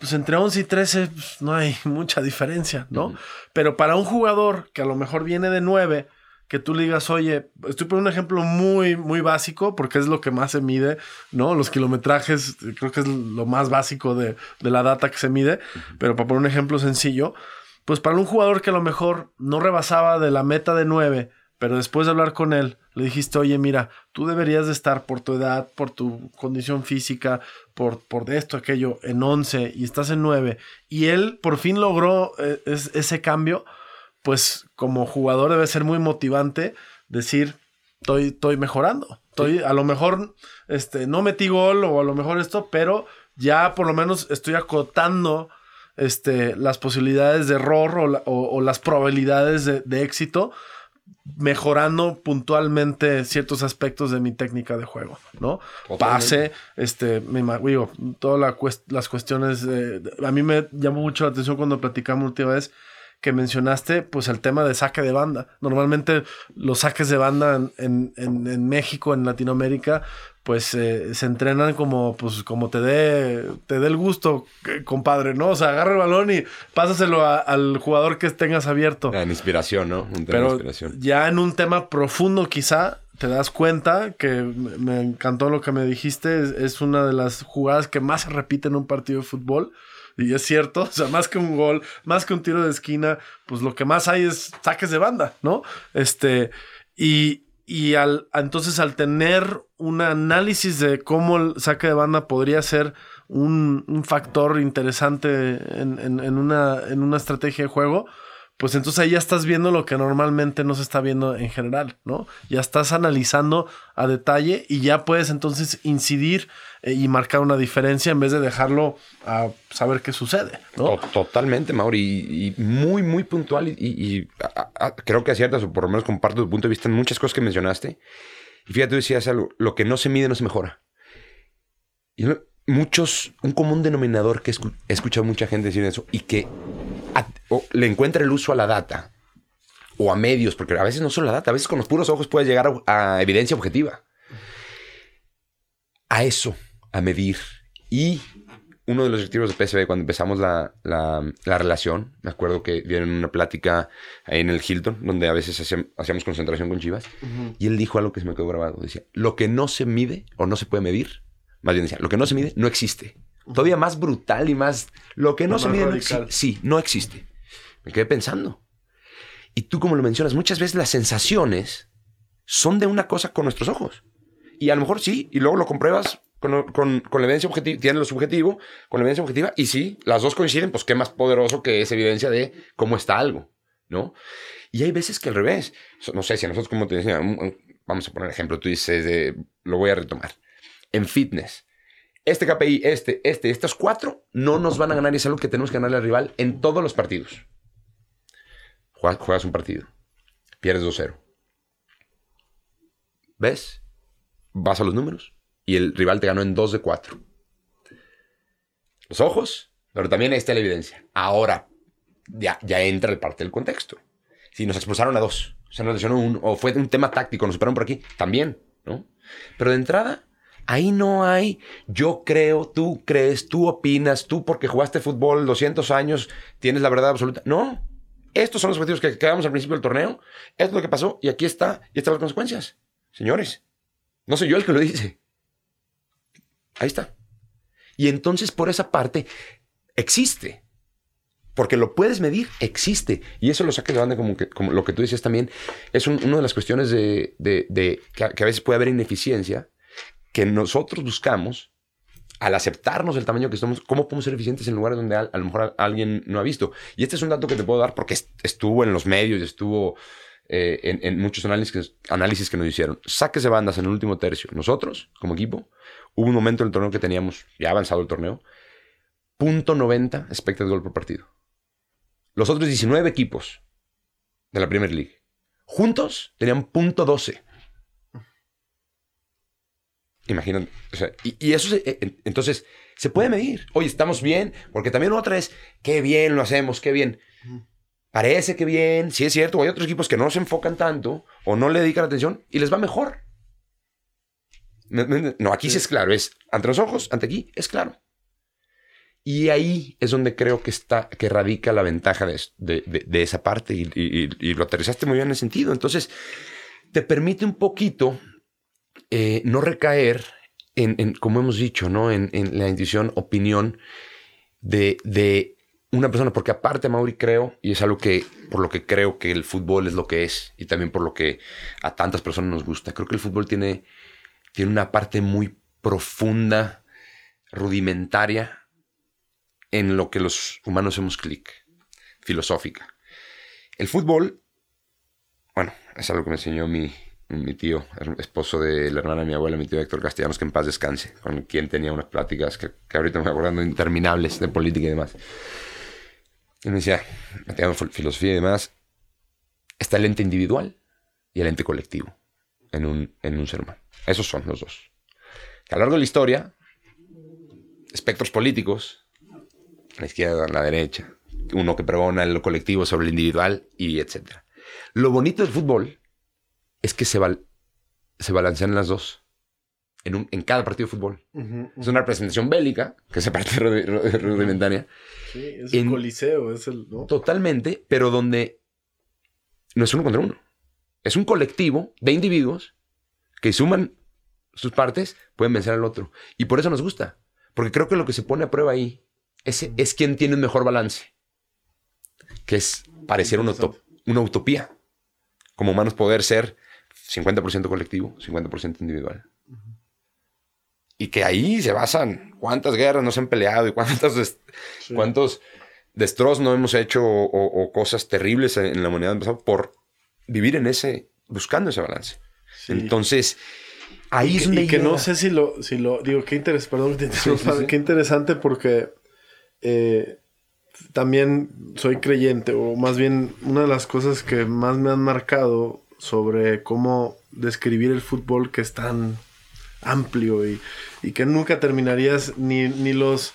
pues entre 11 y 13 pues, no hay mucha diferencia, ¿no? Pero para un jugador que a lo mejor viene de 9, que tú le digas, oye, estoy poniendo un ejemplo muy, muy básico, porque es lo que más se mide, ¿no? Los kilometrajes, creo que es lo más básico de, la data que se mide, pero para poner un ejemplo sencillo, pues para un jugador que a lo mejor no rebasaba de la meta de 9, pero después de hablar con él, le dijiste, oye, mira, tú deberías de estar por tu edad, por tu condición física, por, por esto, aquello, en 11 y estás en 9, y él por fin logró eh, ese cambio, pues como jugador debe ser muy motivante decir, estoy, estoy mejorando. Estoy, a lo mejor, este, no metí gol o a lo mejor esto, pero ya por lo menos estoy acotando este, las posibilidades de error o, las probabilidades de, de éxito mejorando puntualmente ciertos aspectos de mi técnica de juego, ¿no? Pase, este, me digo, todas las cuestiones, a mí me llamó mucho la atención cuando platicamos última vez que mencionaste, pues el tema de saque de banda. Normalmente los saques de banda en, en, en México, en Latinoamérica, pues eh, se entrenan como, pues, como te dé, te dé el gusto, compadre, ¿no? O sea, agarra el balón y pásaselo al jugador que tengas abierto. En inspiración, ¿no? Pero ya en un tema profundo quizá te das cuenta que me encantó lo que me dijiste, es, una de las jugadas que más se repite en un partido de fútbol. Y es cierto, o sea, más que un gol, más que un tiro de esquina, pues lo que más hay es saques de banda, ¿no? Este, y, y al, entonces al tener un análisis de cómo el saque de banda podría ser un, factor interesante en, en, una, en una estrategia de juego, pues entonces ahí ya estás viendo lo que normalmente no se está viendo en general, ¿no? Ya estás analizando a detalle y ya puedes entonces incidir eh, y marcar una diferencia en vez de dejarlo a saber qué sucede, ¿no? Totalmente, Mauri, y, muy, muy puntual y, creo que aciertas, o por lo menos comparto tu punto de vista en muchas cosas que mencionaste. Y fíjate, tú decías algo, lo que no se mide no se mejora. Y muchos, un común denominador que he escuchado mucha gente decir eso y que le encuentra el uso a la data o a medios, porque a veces no solo la data, a veces con los puros ojos puedes llegar a, evidencia objetiva. A eso, a medir. Y uno de los objetivos de PSB, cuando empezamos la, relación, me acuerdo que dieron una plática ahí en el Hilton, donde a veces hacíamos, concentración con Chivas, y él dijo algo que se me quedó grabado. Decía, lo que no se mide o no se puede medir, más bien decía, lo que no se mide no existe. Todavía más brutal y más... Lo que no se mide... no sí, no existe. Me quedé pensando. Y tú, como lo mencionas, muchas veces las sensaciones son de una cosa con nuestros ojos. Y a lo mejor sí, y luego lo compruebas con, con- con la evidencia objetiva, tienes lo subjetivo, con la evidencia objetiva, y sí, las dos coinciden, pues qué más poderoso que esa evidencia de cómo está algo, ¿no? Y hay veces que al revés, no sé si a nosotros, como te decía, vamos a poner ejemplo, tú dices, de, lo voy a retomar. En fitness, este KPI, este, este, estos cuatro no nos van a ganar y es algo que tenemos que ganarle al rival en todos los partidos. Juegas, un partido, pierdes 2-0. ¿Ves? Vas a los números y el rival te ganó en 2 de 4. Los ojos, pero también ahí está la evidencia. Ahora ya, entra el parte del contexto. Si nos expulsaron a dos, o nos lesionó un, o fue un tema táctico, nos superaron por aquí, también, ¿no? Pero de entrada, ahí no hay yo creo, tú crees, tú opinas, tú porque jugaste fútbol 200 años tienes la verdad absoluta. No. Estos son los objetivos que quedamos al principio del torneo. Esto es lo que pasó y aquí está, y estas son las consecuencias. Señores, no soy yo el que lo dice. Ahí está. Y entonces por esa parte existe. Porque lo puedes medir, existe. Y eso lo saques de banda como, lo que tú decías también. Es un- una de las cuestiones de que, a, que a veces puede haber ineficiencia que nosotros buscamos al aceptarnos el tamaño que somos, cómo podemos ser eficientes en lugares donde a, a lo mejor alguien no ha visto. Y este es un dato que te puedo dar porque est- estuvo en los medios y estuvo eh, en, en muchos análisis, análisis que nos hicieron. Saques de bandas en el último tercio. Nosotros, como equipo, hubo un momento en el torneo que teníamos, ya avanzado el torneo, punto .90 expected goal por partido. Los otros 19 equipos de la Premier League, juntos, tenían punto .12. Imagínate. o sea, y, y eso, se- eh, en- entonces, se puede medir. Oye, estamos bien, porque también otra es, qué bien lo hacemos, qué bien. Parece que bien, sí es cierto, hay otros equipos que no se enfocan tanto o no le dedican atención y les va mejor. Me- me- No, aquí sí es claro, es ante los ojos, ante aquí, es claro. Y ahí es donde creo que está, que radica la ventaja de, de- de- de esa parte y, y- y- y lo aterrizaste muy bien en ese sentido. Entonces, te permite un poquito eh, no recaer en, como hemos dicho, ¿no? En, en la intuición, opinión de, de una persona, porque aparte, Mauri, creo, y es algo que, por lo que creo que el fútbol es lo que es, y también por lo que a tantas personas nos gusta, creo que el fútbol tiene, tiene una parte muy profunda, rudimentaria, en lo que los humanos hacemos clic, filosófica. El fútbol, bueno, es algo que me enseñó mi, mi tío, esposo de la hermana de mi abuela, mi tío Héctor Castellanos, que en paz descanse, con quien tenía unas pláticas que, que ahorita me voy acordando interminables de política y demás. Y me decía, metiendo filosofía y demás, está el ente individual y el ente colectivo en un, en un ser humano. Esos son los dos. Que a lo largo de la historia, espectros políticos, la izquierda, la derecha, uno que pregona lo colectivo sobre el individual y etcétera. Lo bonito del fútbol es que se, se balancean las dos en, un, en cada partido de fútbol. Uh -huh. Es una representación bélica, que es parte rudimentaria. Sí, es el en, coliseo, es el... ¿no? Totalmente, pero donde no es uno contra uno. Es un colectivo de individuos que suman sus partes, pueden vencer al otro. Y por eso nos gusta. Porque creo que lo que se pone a prueba ahí es, es quien tiene un mejor balance. Que es parecer una, utop una utopía. Como humanos poder ser 50% colectivo, 50% individual. Uh -huh. Y que ahí se basan cuántas guerras nos han peleado y cuántos, dest sí. cuántos destrozos no hemos hecho o, cosas terribles en la humanidad por vivir en ese, buscando ese balance. Sí. Entonces, ahí y es que, donde y que no sé si lo, si lo digo, qué interesante, perdón, sí, qué interesante porque eh, también soy creyente, o más bien una de las cosas que más me han marcado sobre cómo describir el fútbol que es tan amplio y, y que nunca terminarías ni, ni los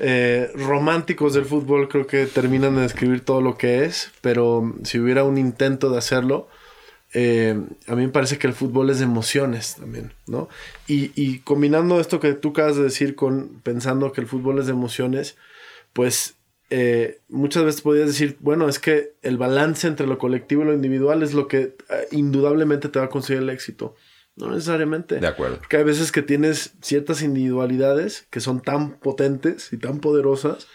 eh, románticos del fútbol creo que terminan de describir todo lo que es, pero si hubiera un intento de hacerlo, eh, a mí me parece que el fútbol es de emociones también, ¿no? Y, y, combinando esto que tú acabas de decir con pensando que el fútbol es de emociones, pues eh, muchas veces podrías decir, bueno, es que el balance entre lo colectivo y lo individual es lo que eh, indudablemente te va a conseguir el éxito. No necesariamente. De acuerdo. Porque hay veces que tienes ciertas individualidades que son tan potentes y tan poderosas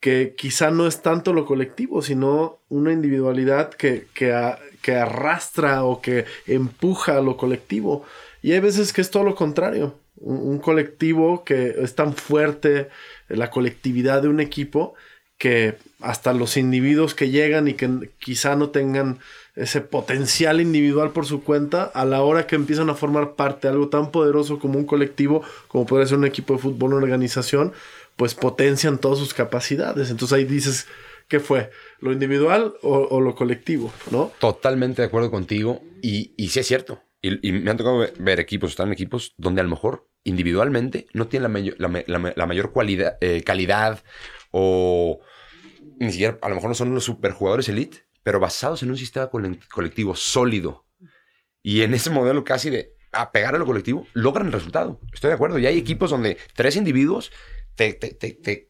que quizá no es tanto lo colectivo, sino una individualidad que, que, que arrastra o que empuja a lo colectivo. Y hay veces que es todo lo contrario. Un, colectivo que es tan fuerte, la colectividad de un equipo, que hasta los individuos que llegan y que quizá no tengan ese potencial individual por su cuenta, a la hora que empiezan a formar parte de algo tan poderoso como un colectivo, como puede ser un equipo de fútbol, una organización, pues potencian todas sus capacidades. Entonces ahí dices, ¿qué fue? ¿Lo individual o, lo colectivo? ¿No? Totalmente de acuerdo contigo. Y, y sí es cierto. Y, me han tocado ver equipos, están en equipos donde a lo mejor individualmente no tienen la, mayor cualidad, eh, calidad o ni siquiera, a lo mejor no son los superjugadores elite, pero basados en un sistema colectivo sólido. Y en ese modelo casi de apegar a lo colectivo, logran el resultado. Estoy de acuerdo. Y hay equipos donde tres individuos te, te,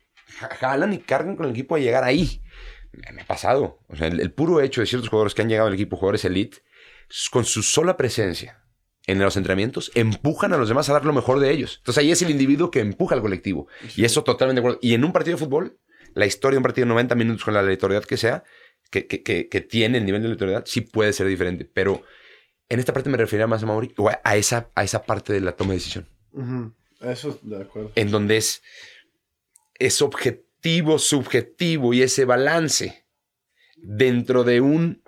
jalan y cargan con el equipo a llegar ahí. Me ha pasado. O sea, el, puro hecho de ciertos jugadores que han llegado al equipo, jugadores elite, con su sola presencia en los entrenamientos, empujan a los demás a dar lo mejor de ellos. Entonces ahí es el individuo que empuja al colectivo. Y eso totalmente de acuerdo. Y en un partido de fútbol, la historia de un partido de 90 minutos con la aleatoriedad que sea, que, que, que, tiene el nivel de aleatoriedad, sí puede ser diferente. Pero en esta parte me refería más a Mauri, a esa, a esa parte de la toma de decisión. Eso, de acuerdo. En donde es es objetivo, subjetivo y ese balance dentro de un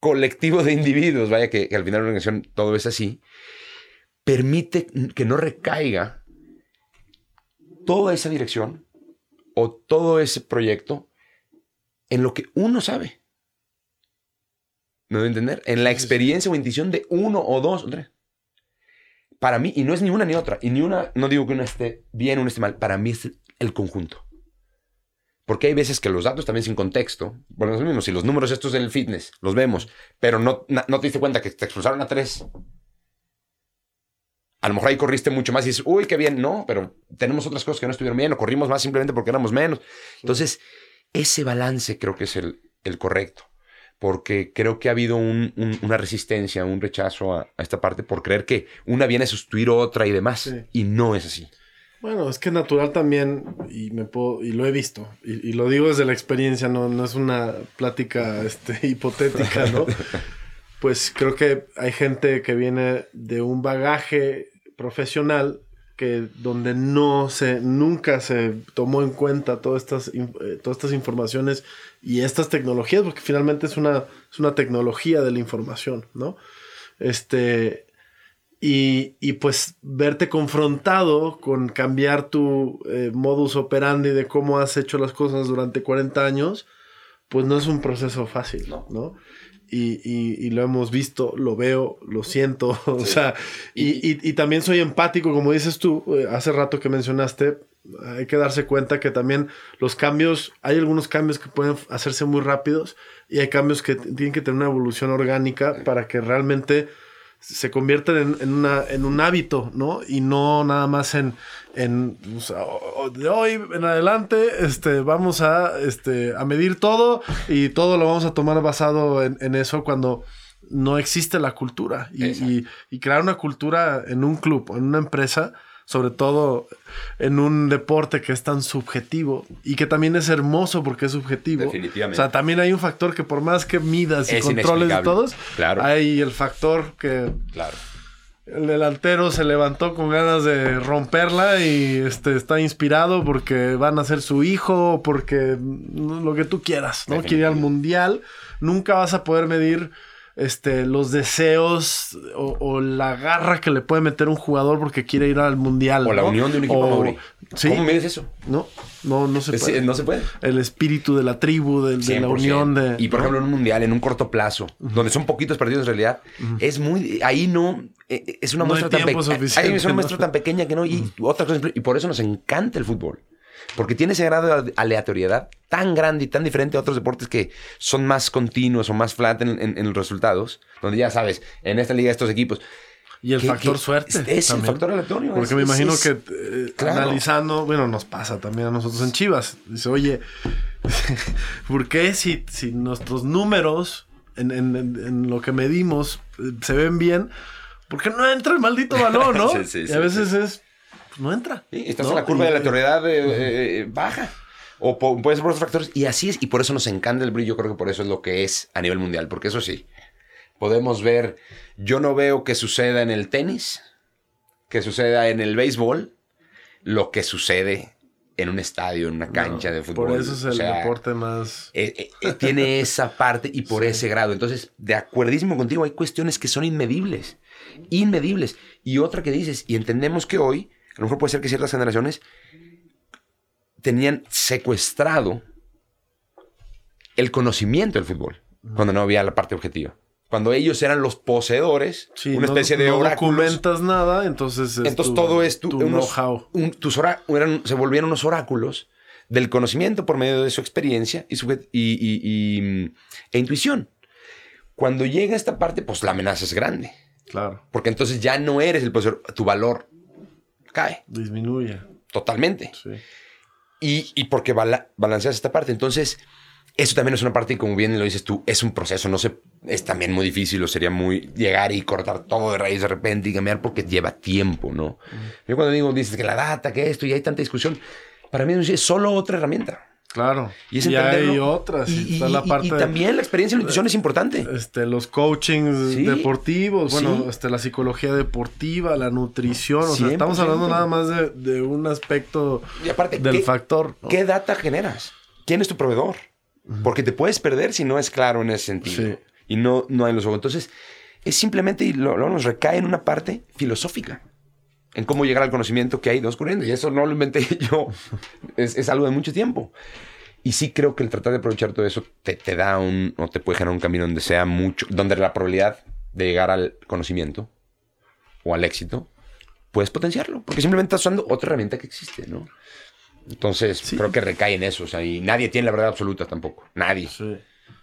colectivo de individuos, vaya que, al final de la organización todo es así, permite que no recaiga toda esa dirección o todo ese proyecto en lo que uno sabe. ¿Me voy a entender? En la experiencia o intuición de uno o dos o tres para mí, y no es ni una ni otra, y ni una, no digo que una esté bien o una esté mal, para mí es el conjunto. Porque hay veces que los datos también sin contexto, bueno, es lo mismo, si los números estos del fitness los vemos, pero no, no te diste cuenta que te expulsaron a tres, a lo mejor ahí corriste mucho más y dices, uy, qué bien, no, pero tenemos otras cosas que no estuvieron bien, o corrimos más simplemente porque éramos menos. Entonces, ese balance creo que es el, el correcto porque creo que ha habido una resistencia, un rechazo a, esta parte por creer que una viene a sustituir otra y demás, y no es así. Bueno, es que natural también, y me puedo, y lo he visto, y, lo digo desde la experiencia, no, no es una plática este, hipotética, ¿no? pues creo que hay gente que viene de un bagaje profesional que donde no se, nunca se tomó en cuenta todas estas, eh, todas estas informaciones y estas tecnologías, porque finalmente es una, es una tecnología de la información, ¿no? Este, y, y pues verte confrontado con cambiar tu eh, modus operandi de cómo has hecho las cosas durante 40 años, pues no es un proceso fácil, ¿no? Y, lo hemos visto, lo veo, lo siento, o sea, y, también soy empático, como dices tú, eh, hace rato que mencionaste, hay que darse cuenta que también los cambios, hay algunos cambios que pueden hacerse muy rápidos y hay cambios que tienen que tener una evolución orgánica para que realmente se convierten en, una, en un hábito, ¿no? Y no nada más en, en de hoy en adelante, este, vamos a, este, a medir todo y todo lo vamos a tomar basado en, eso cuando no existe la cultura. Y, y, crear una cultura en un club, en una empresa, sobre todo en un deporte que es tan subjetivo y que también es hermoso porque es subjetivo. Definitivamente. O sea, también hay un factor que por más que midas y controles de todos, claro. hay el factor que claro. el delantero se levantó con ganas de romperla y este está inspirado porque van a ser su hijo, porque lo que tú quieras, ¿no? Quiere ir al mundial, nunca vas a poder medir este, los deseos o, la garra que le puede meter un jugador porque quiere ir al mundial. O la unión de un equipo o, ¿Cómo mides eso? No, no, no se puede. no se puede. El espíritu de la tribu, de, la unión de. Y por ejemplo, en un mundial, en un corto plazo, donde son poquitos partidos en realidad, es muy. Ahí no. Eh, eh, es una muestra tan pequeña. Es una muestra tan pequeña que no. Y otras cosas. Y por eso nos encanta el fútbol. Porque tiene ese grado de aleatoriedad tan grande y tan diferente a otros deportes que son más continuos o más flat en, los resultados, donde ya sabes, en esta liga estos equipos... Y el factor suerte. Es, el factor aleatorio. Porque me imagino que eh, analizando, bueno, nos pasa también a nosotros en Chivas. Dice, oye, ¿por qué si, si nuestros números en, en, lo que medimos eh, se ven bien? ¿por qué no entra el maldito balón, no? sí, sí, y a veces es, pues no entra. Sí, estás en la curva de la teoría eh, baja. O puede ser por otros factores. Y así es. Y por eso nos encanta el brillo. Yo creo que por eso es lo que es a nivel mundial. Porque eso sí, podemos ver. Yo no veo que suceda en el tenis, que suceda en el béisbol, lo que sucede en un estadio, en una cancha de fútbol. Por eso es el deporte más. Eh, eh, eh, tiene esa parte y por ese grado. Entonces, de acuerdísimo contigo, hay cuestiones que son inmedibles. Inmedibles. Y otra que dices, y entendemos que hoy, a lo mejor puede ser que ciertas generaciones tenían secuestrado el conocimiento del fútbol, cuando no había la parte objetiva cuando ellos eran los poseedores, una especie de no documentas nada, entonces entonces todo es tu, know-how. se volvieron unos oráculos del conocimiento por medio de su experiencia y, su, y, e intuición. Cuando llega esta parte, pues la amenaza es grande. Claro. Porque entonces ya no eres el poseedor, tu valor cae. Disminuye. Totalmente. Sí. Y, porque balanceas esta parte. Entonces, eso también es una parte, y como bien lo dices tú, es un proceso, no sé, es también muy difícil o sería muy llegar y cortar todo de raíz de repente y cambiar porque lleva tiempo, ¿no? Yo cuando digo, dices que la data, que esto, y hay tanta discusión, para mí es solo otra herramienta. Claro. Y, es hay otras. Y, también la experiencia en nutrición es importante. Este, los coachings deportivos, bueno, este, la psicología deportiva, la nutrición. O sea, estamos hablando nada más de, un aspecto del factor. ¿Qué data generas? ¿Quién es tu proveedor? Porque te puedes perder si no es claro en ese sentido. Y no, no hay los ojos. Entonces, es simplemente, y luego nos recae en una parte filosófica. En cómo llegar al conocimiento que hay dos corrientes. Y eso no lo inventé yo. es, algo de mucho tiempo. Y sí creo que el tratar de aprovechar todo eso te, te, da un, o te puede generar un camino donde sea mucho, donde la probabilidad de llegar al conocimiento o al éxito, puedes potenciarlo. Porque simplemente estás usando otra herramienta que existe, ¿no? Entonces, creo que recae en eso. O sea, y nadie tiene la verdad absoluta tampoco. Nadie.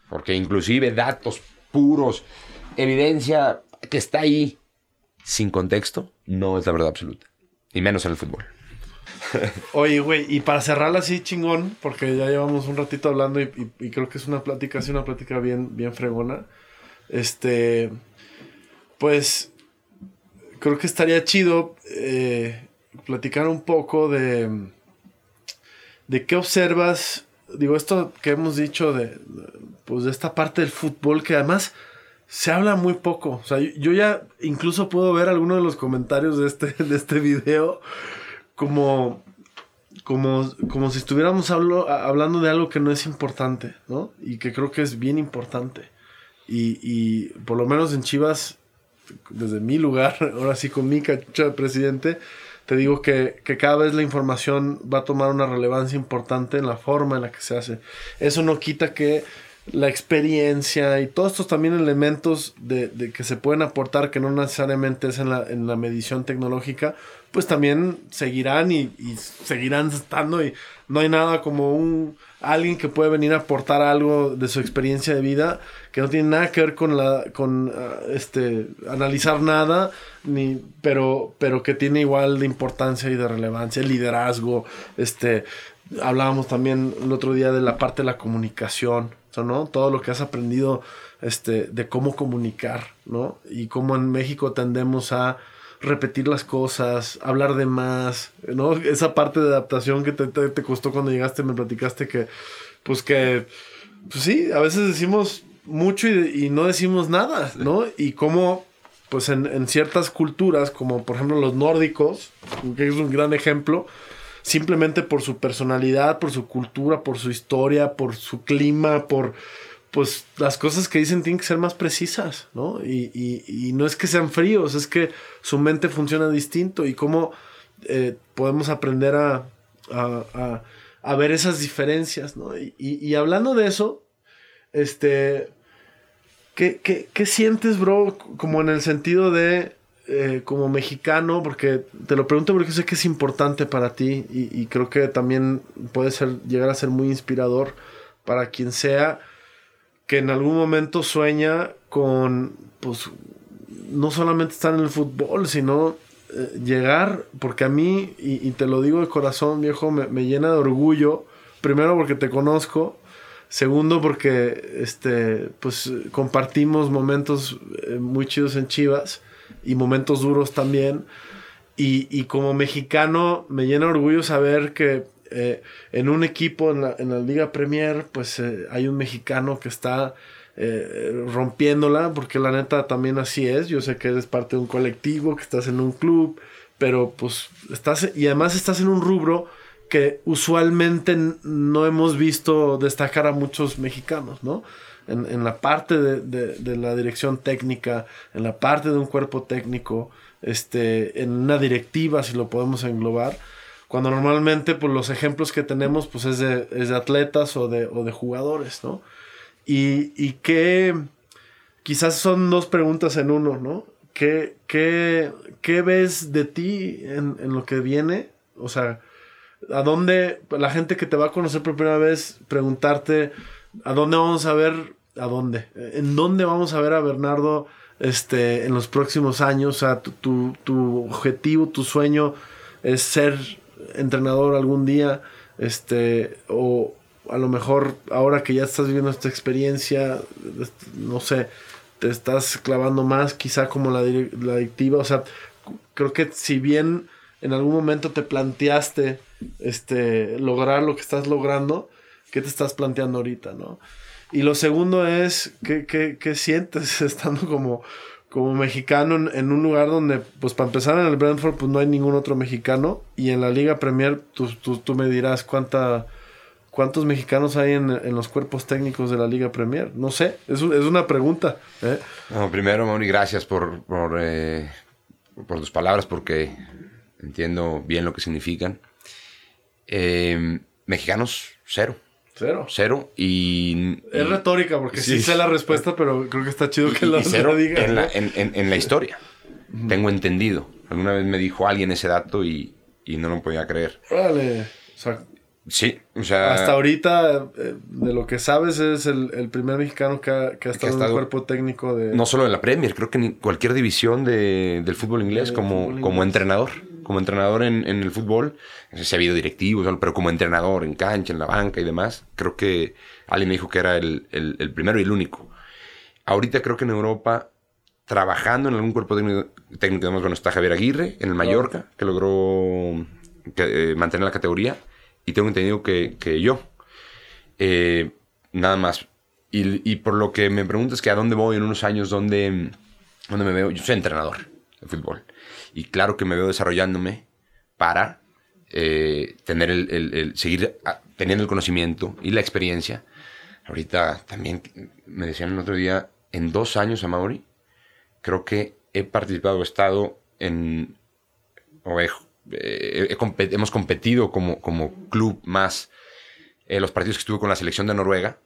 Porque inclusive datos puros, evidencia que está ahí sin contexto, no es la verdad absoluta. Y menos en el fútbol. Oye, güey, y para cerrarla así chingón, porque ya llevamos un ratito hablando y, creo que es una plática, así una plática bien, bien fregona. Este, pues, creo que estaría chido eh, platicar un poco de ¿De qué observas? Digo, esto que hemos dicho de, pues de esta parte del fútbol que además se habla muy poco. O sea, yo ya incluso puedo ver algunos de los comentarios de este, de este video como, como, como si estuviéramos hablando de algo que no es importante, ¿no? Y que creo que es bien importante. Y, y por lo menos en Chivas, desde mi lugar, ahora sí con mi cachucha de presidente, te digo que, cada vez la información va a tomar una relevancia importante en la forma en la que se hace. Eso no quita que la experiencia y todos estos también elementos de, que se pueden aportar que no necesariamente es en la, en la medición tecnológica, pues también seguirán y, seguirán estando y no hay nada como un alguien que puede venir a aportar algo de su experiencia de vida que no tiene nada que ver con la con ah, este analizar nada ni pero pero que tiene igual de importancia y de relevancia el liderazgo este hablábamos también el otro día de la parte de la comunicación no todo lo que has aprendido este de cómo comunicar no y cómo en México tendemos a repetir las cosas, hablar de más, ¿no? Esa parte de adaptación que te, te, costó cuando llegaste, me platicaste que, pues que, pues sí, a veces decimos mucho y, no decimos nada, ¿no? Y cómo, pues en, en, ciertas culturas, como por ejemplo los nórdicos, que es un gran ejemplo, simplemente por su personalidad, por su cultura, por su historia, por su clima, por pues las cosas que dicen tienen que ser más precisas, ¿no? Y, no es que sean fríos, es que su mente funciona distinto y cómo eh, podemos aprender a, ver esas diferencias, ¿no? Y, hablando de eso, este, ¿qué, qué, sientes, bro? Como en el sentido de, eh, como mexicano, porque te lo pregunto porque sé que es importante para ti y, creo que también puede ser, llegar a ser muy inspirador para quien sea que en algún momento sueña con, pues, no solamente estar en el fútbol, sino eh, llegar, porque a mí, y, te lo digo de corazón, viejo, me, llena de orgullo, primero porque te conozco, segundo porque, este, pues, compartimos momentos eh, muy chidos en Chivas, y momentos duros también. Y, como mexicano me llena orgullo saber que eh, en un equipo en la, en la Liga Premier, pues eh, hay un mexicano que está eh, rompiéndola, porque la neta también así es. Yo sé que eres parte de un colectivo, que estás en un club, pero pues estás, y además estás en un rubro que usualmente no hemos visto destacar a muchos mexicanos, ¿no? En, la parte de, la dirección técnica, en la parte de un cuerpo técnico, este, en una directiva, si lo podemos englobar, cuando normalmente pues, los ejemplos que tenemos pues, es, de, es de atletas o de, o de jugadores, ¿no? Y, y que quizás son dos preguntas en uno, ¿no? ¿Qué, qué, qué ves de ti en, en, lo que viene? O sea, ¿a dónde la gente que te va a conocer por primera vez preguntarte a dónde vamos a ver, a dónde, en dónde vamos a ver a Bernardo este, en los próximos años? O sea, tu, tu, tu objetivo, tu sueño es ser entrenador algún día, este, o, a lo mejor ahora que ya estás viviendo esta experiencia, no sé, te estás clavando más quizá como la, la adictiva, o sea, creo que si bien en algún momento te planteaste este, lograr lo que estás logrando, ¿qué te estás planteando ahorita, no? Y lo segundo es, ¿qué, qué, qué sientes estando como, como mexicano en, un lugar donde, pues para empezar en el Brentford, pues no hay ningún otro mexicano, y en la Liga Premier, tú, tú, tú me dirás cuánta ¿Cuántos mexicanos hay en, los cuerpos técnicos de la Liga Premier? No sé, es, es una pregunta. ¿eh? primero, Mauri, gracias por, eh, por, tus palabras, porque entiendo bien lo que significan. Em, mexicanos, cero. Cero. Cero. Y. Es retórica, porque sí, sé la respuesta, pero creo que está chido que lo, cero diga. En la, en, la historia. Tengo entendido. Alguna vez me dijo alguien ese dato y, y no lo podía creer. Vale. O sea, Sí, o sea. Hasta ahorita, eh, de lo que sabes, es el, primer mexicano que ha, estado, en un cuerpo técnico de. No solo en la Premier, creo que en cualquier división del fútbol inglés, como, como entrenador. Como entrenador en, el fútbol, se ha habido directivos, pero como entrenador en cancha, en la banca y demás, creo que alguien me dijo que era el, primero y el único. Ahorita creo que en Europa, trabajando en algún cuerpo técnico, técnico bueno, está Javier Aguirre en el Mallorca, que logró eh, mantener la categoría y tengo entendido que, que yo. Eh, nada más. Y, y, por lo que me preguntas que a dónde voy en unos años, dónde, dónde me veo. Yo soy entrenador de fútbol. Y claro que me veo desarrollándome para eh, tener el, seguir ah, teniendo el conocimiento y la experiencia. Ahorita también me decían el otro día, en dos años a Mauri, creo que he participado, he estado en, eh, hemos competido como, como club más en los partidos que estuve con la selección de Noruega.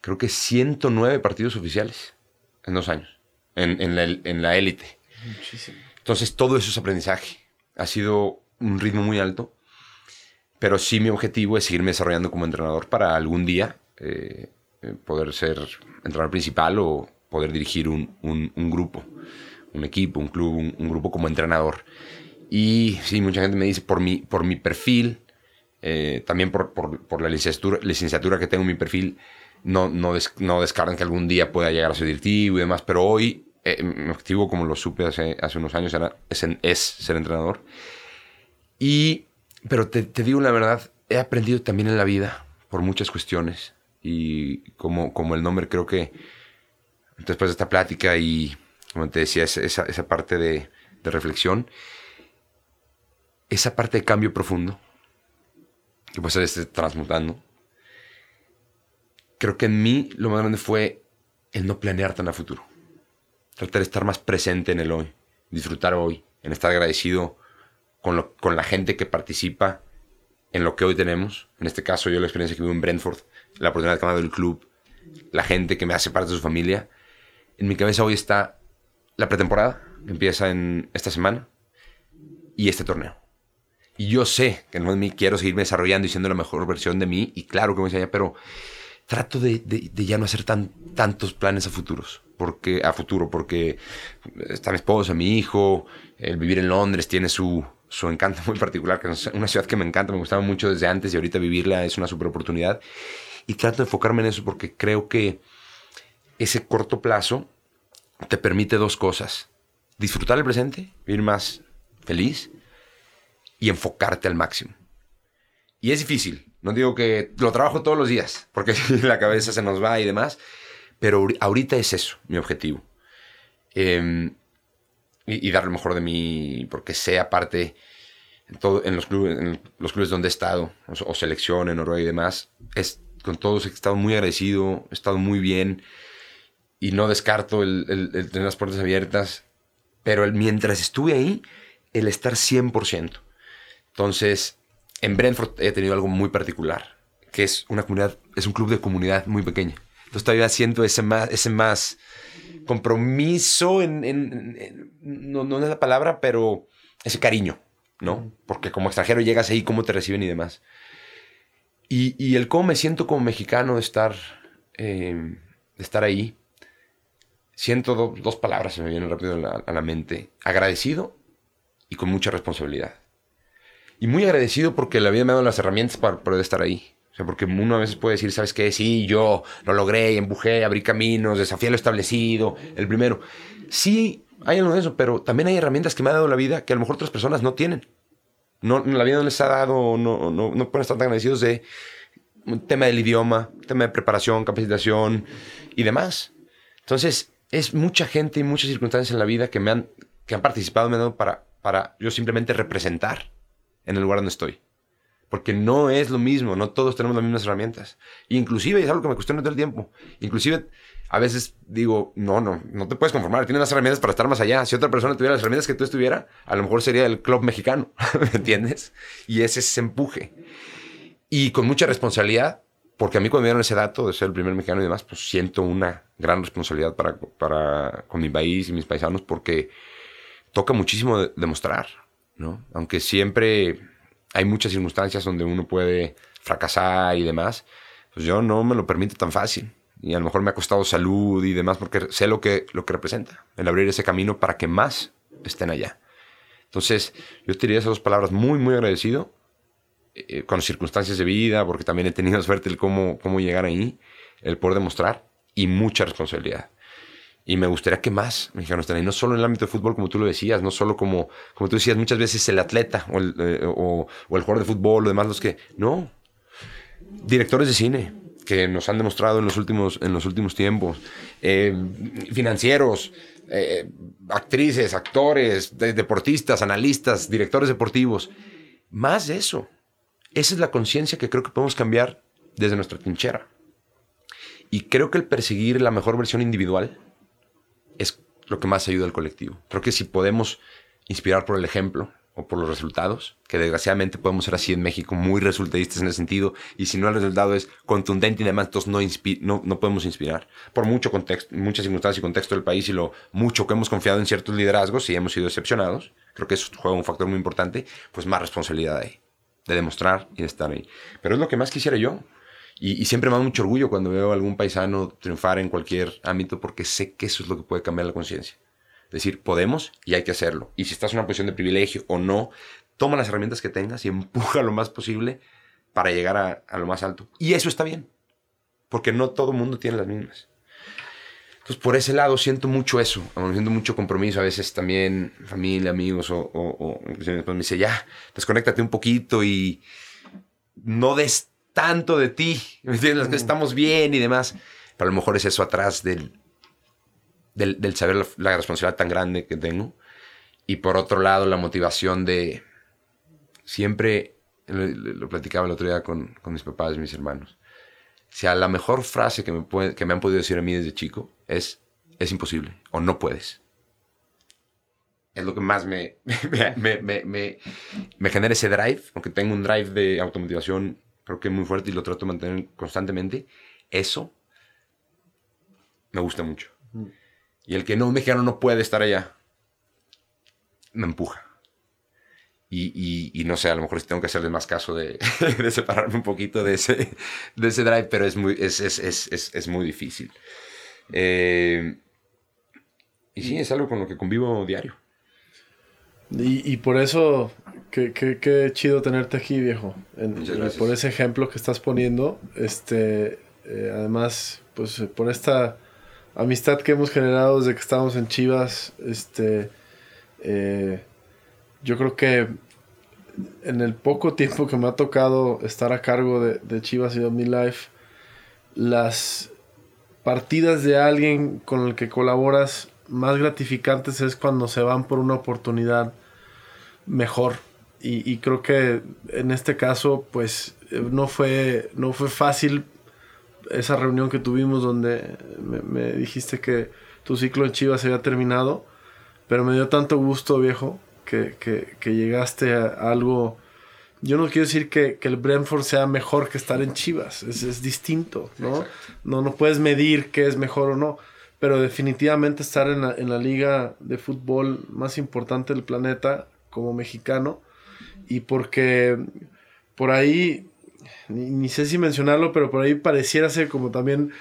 Creo que 109 partidos oficiales en dos años, en, en la élite. Entonces, todo eso es aprendizaje. Ha sido un ritmo muy alto, pero sí mi objetivo es seguirme desarrollando como entrenador para algún día eh, eh, poder ser entrenador principal o poder dirigir un, un, grupo, un equipo, un club, un grupo como entrenador. Y sí, mucha gente me dice por mi, por mi perfil, eh, también por, por, la licenciatura, licenciatura que tengo en mi perfil, no, no, no descartan que algún día pueda llegar a ser directivo y demás, pero hoy eh, mi objetivo, como lo supe hace, unos años, era, es, ser entrenador. Y, pero te, digo la verdad, he aprendido también en la vida por muchas cuestiones y como, como el nombre creo que después de esta plática y como te decía, esa, esa parte de, reflexión, esa parte de cambio profundo, que puede estar transmutando, creo que en mí lo más grande fue el no planear tan a futuro. Tratar de estar más presente en el hoy, disfrutar hoy, en estar agradecido con, lo, con la gente que participa en lo que hoy tenemos. En este caso, yo la experiencia que vivo en Brentford, la oportunidad que me ha dado el club, la gente que me hace parte de su familia. En mi cabeza hoy está la pretemporada, que empieza en esta semana, y este torneo. Y yo sé que no es mí, quiero seguirme desarrollando y siendo la mejor versión de mí. Y claro que me enseña, pero trato de, ya no hacer tan, tantos planes a futuros. Porque, a futuro, porque está mi esposa, mi hijo, el vivir en Londres tiene su, su encanto muy particular, que es una ciudad que me encanta, me gustaba mucho desde antes y ahorita vivirla es una super oportunidad. Y trato de enfocarme en eso porque creo que ese corto plazo te permite dos cosas. disfrutar el presente, vivir más feliz y enfocarte al máximo. Y es difícil. No digo que lo trabajo todos los días, porque la cabeza se nos va y demás, pero ahorita es eso, mi objetivo. Em, y, dar lo mejor de mí, porque sé aparte, en, en los clubes donde he estado, o, selección en Noruega y demás, es, con todos he estado muy agradecido, he estado muy bien, y no descarto el, el, tener las puertas abiertas, pero el, mientras estuve ahí, el estar 100%. Entonces, en Brentford he tenido algo muy particular, que es una comunidad, es un club de comunidad muy pequeña. Entonces todavía siento ese más, ese más compromiso, en, no, no, es la palabra, pero ese cariño, ¿no? Porque como extranjero llegas ahí, cómo te reciben y demás. Y, el cómo me siento como mexicano de estar, eh, de estar ahí, siento dos palabras se me vienen rápido a la mente. Agradecido y con mucha responsabilidad. Y muy agradecido porque la vida me ha dado las herramientas para poder estar ahí. O sea, porque uno a veces puede decir, ¿sabes qué? Sí, yo lo logré, empujé, abrí caminos, desafié lo establecido, el primero. Sí, hay algo de eso, pero también hay herramientas que me ha dado la vida que a lo mejor otras personas no tienen. No, la vida no les ha dado, no, no, no pueden estar tan agradecidos de un tema del idioma, tema de preparación, capacitación y demás. Entonces, es mucha gente y muchas circunstancias en la vida que me han, que han participado, me han dado para, para yo simplemente representar en el lugar donde estoy. Porque no es lo mismo, no todos tenemos las mismas herramientas. Inclusive, es algo que me cuestiona todo el tiempo, inclusive a veces digo, no, no, no te puedes conformar, tienes las herramientas para estar más allá. Si otra persona tuviera las herramientas que tú estuvieras, a lo mejor sería el club mexicano, ¿me entiendes? Y ese es empuje. Y con mucha responsabilidad, porque a mí cuando me dieron ese dato de ser el primer mexicano y demás, pues siento una gran responsabilidad para, para con mi país y mis paisanos, porque toca muchísimo demostrar. ¿No? Aunque siempre hay muchas circunstancias donde uno puede fracasar y demás, pues yo no me lo permito tan fácil. Y a lo mejor me ha costado salud y demás porque sé lo que, lo que representa, el abrir ese camino para que más estén allá. Entonces, yo te diría esas dos palabras, muy, muy agradecido eh, con circunstancias de vida, porque también he tenido suerte el cómo, cómo llegar ahí, el poder demostrar y mucha responsabilidad. Y me gustaría que más mexicanos estén ahí, no solo en el ámbito de fútbol, como tú lo decías, no solo como, como tú decías, muchas veces el atleta o el, eh, o, el jugador de fútbol o demás, los que. No. Directores de cine que nos han demostrado en los últimos, en los últimos tiempos, eh, financieros, eh, actrices, actores, deportistas, analistas, directores deportivos. Más de eso. Esa es la conciencia que creo que podemos cambiar desde nuestra trinchera. Y creo que el perseguir la mejor versión individual es lo que más ayuda al colectivo. Creo que si podemos inspirar por el ejemplo o por los resultados, que desgraciadamente podemos ser así en México, muy resultadistas en ese sentido, y si no el resultado es contundente y demás, entonces no, no, podemos inspirar. Por mucho contexto, muchas circunstancias y contexto del país y lo mucho que hemos confiado en ciertos liderazgos y hemos sido decepcionados, creo que eso juega un factor muy importante, pues más responsabilidad ahí, de demostrar y de estar ahí. Pero es lo que más quisiera yo, y, siempre me da mucho orgullo cuando veo a algún paisano triunfar en cualquier ámbito porque sé que eso es lo que puede cambiar la conciencia. Es decir, podemos y hay que hacerlo. Y si estás en una posición de privilegio o no, toma las herramientas que tengas y empuja lo más posible para llegar a, lo más alto. Y eso está bien, porque no todo el mundo tiene las mismas. Entonces, por ese lado, siento mucho eso, siento mucho compromiso. A veces también familia, amigos, o, o, me dice, ya, desconéctate un poquito y no des tanto de ti, ¿me entiendes? Que estamos bien y demás. Pero a lo mejor es eso atrás del, del, saber la, responsabilidad tan grande que tengo. Y por otro lado, la motivación de siempre, lo, platicaba el otro día con, con, mis papás y mis hermanos. O sea, la mejor frase que me, puede, que me han podido decir a mí desde chico es, es imposible o no puedes. Es lo que más me, me, me, me, me genera ese drive, aunque tengo un drive de automotivación creo que es muy fuerte y lo trato de mantener constantemente, eso me gusta mucho. Y el que no, un mexicano no puede estar allá, me empuja. Y, no sé, a lo mejor tengo que hacerle más caso de, separarme un poquito de ese, de ese drive, pero es muy, es, es, muy difícil. Eh, y sí, es algo con lo que convivo diario. Y, por eso, qué, chido tenerte aquí, viejo. por ese ejemplo que estás poniendo. Este, eh, además, pues por esta amistad que hemos generado desde que estábamos en Chivas, este, Eh, yo creo que en el poco tiempo que me ha tocado estar a cargo de, de Chivas y de mi life, las partidas de alguien con el que colaboras más gratificantes es cuando se van por una oportunidad mejor. Y, creo que en este caso, pues no fue, no fue fácil esa reunión que tuvimos donde me, dijiste que tu ciclo en Chivas se había terminado, pero me dio tanto gusto, viejo, que, llegaste a, algo... Yo no quiero decir que, el Brentford sea mejor que estar en Chivas, es, distinto, ¿no? ¿no? No puedes medir qué es mejor o no, pero definitivamente estar en la, en la liga de fútbol más importante del planeta como mexicano, y porque por ahí, ni, sé si mencionarlo, pero por ahí pareciera ser como también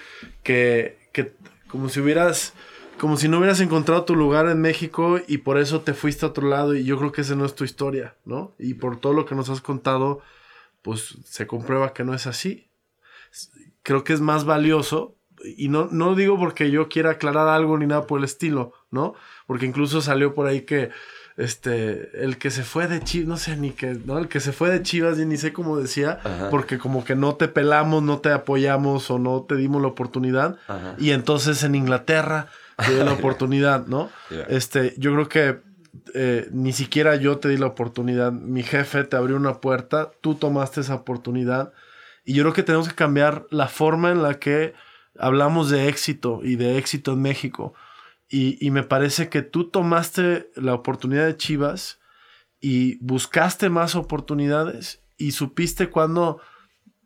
que, que como si hubieras como si no hubieras encontrado tu lugar en México y por eso te fuiste a otro lado y yo creo que esa no es tu historia, ¿no? Y por todo lo que nos has contado, pues se comprueba que no es así. Creo que es más valioso y no, no digo porque yo quiera aclarar algo ni nada por el estilo, ¿no? Porque incluso salió por ahí que este, el que se fue de Chivas, no sé ni qué, ¿no? El que se fue de Chivas, ni sé cómo decía, porque como que no te pelamos, no te apoyamos o no te dimos la oportunidad. Y entonces en Inglaterra te dio la oportunidad, ¿no? Este, yo creo que eh, ni siquiera yo te di la oportunidad. Mi jefe te abrió una puerta, tú tomaste esa oportunidad. Y yo creo que tenemos que cambiar la forma en la que hablamos de éxito y de éxito en México. Y, me parece que tú tomaste la oportunidad de Chivas y buscaste más oportunidades y supiste cuándo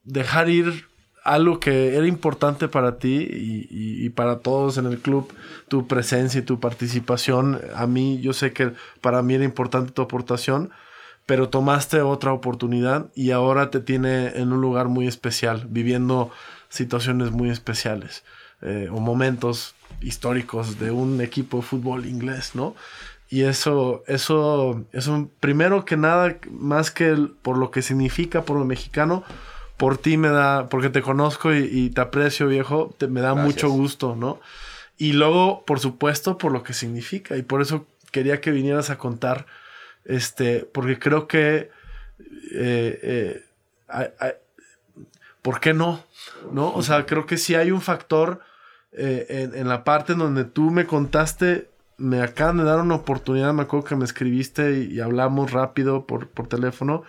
dejar ir algo que era importante para ti y, para todos en el club, tu presencia y tu participación. A mí, yo sé que para mí era importante tu aportación, pero tomaste otra oportunidad y ahora te tiene en un lugar muy especial, viviendo situaciones muy especiales eh, o momentos históricos de un equipo de fútbol inglés, ¿no? Y eso, eso, eso, primero que nada, más que por lo que significa por lo mexicano, por ti me da, porque te conozco y, te aprecio, viejo, te, me da mucho gusto, ¿no? Y luego, por supuesto, por lo que significa. Y por eso quería que vinieras a contar, este, porque creo que, eh, eh, ¿por qué no? ¿No? O sea, creo que sí hay un factor eh, en, la parte donde tú me contaste, me acaban de dar una oportunidad, me acuerdo que me escribiste y, hablamos rápido por, por teléfono.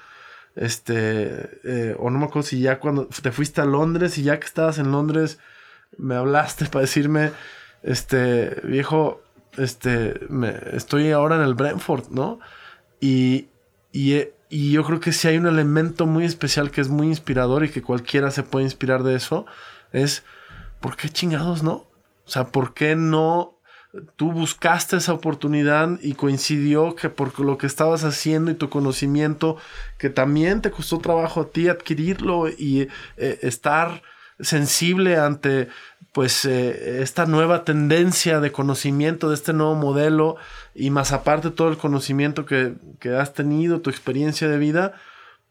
Este, eh, o no me acuerdo si ya cuando te fuiste a Londres y ya que estabas en Londres, me hablaste para decirme, este, viejo, este, me, estoy ahora en el Brentford, ¿no? Y, y, eh, y yo creo que si hay un elemento muy especial que es muy inspirador y que cualquiera se puede inspirar de eso, es ¿por qué chingados no? O sea, ¿por qué no tú buscaste esa oportunidad y coincidió que por lo que estabas haciendo y tu conocimiento, que también te costó trabajo a ti adquirirlo y eh, estar sensible ante pues eh, esta nueva tendencia de conocimiento de este nuevo modelo y más aparte todo el conocimiento que, que has tenido, tu experiencia de vida,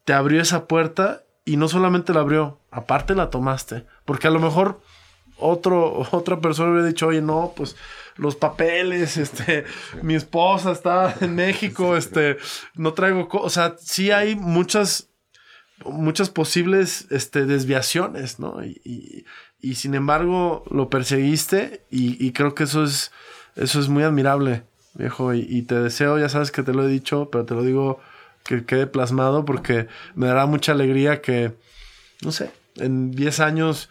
te abrió esa puerta y no solamente la abrió, aparte la tomaste, porque a lo mejor otro, otra persona hubiera dicho, oye, no, pues los papeles, este, mi esposa está en México, este, no traigo, o sea, sí hay muchas, muchas posibles, este, desviaciones, ¿no? Y, y, sin embargo lo perseguiste y, y, creo que eso es, eso es muy admirable, viejo, y, te deseo, ya sabes que te lo he dicho, pero te lo digo que quede plasmado porque me dará mucha alegría que, no sé, en 10 años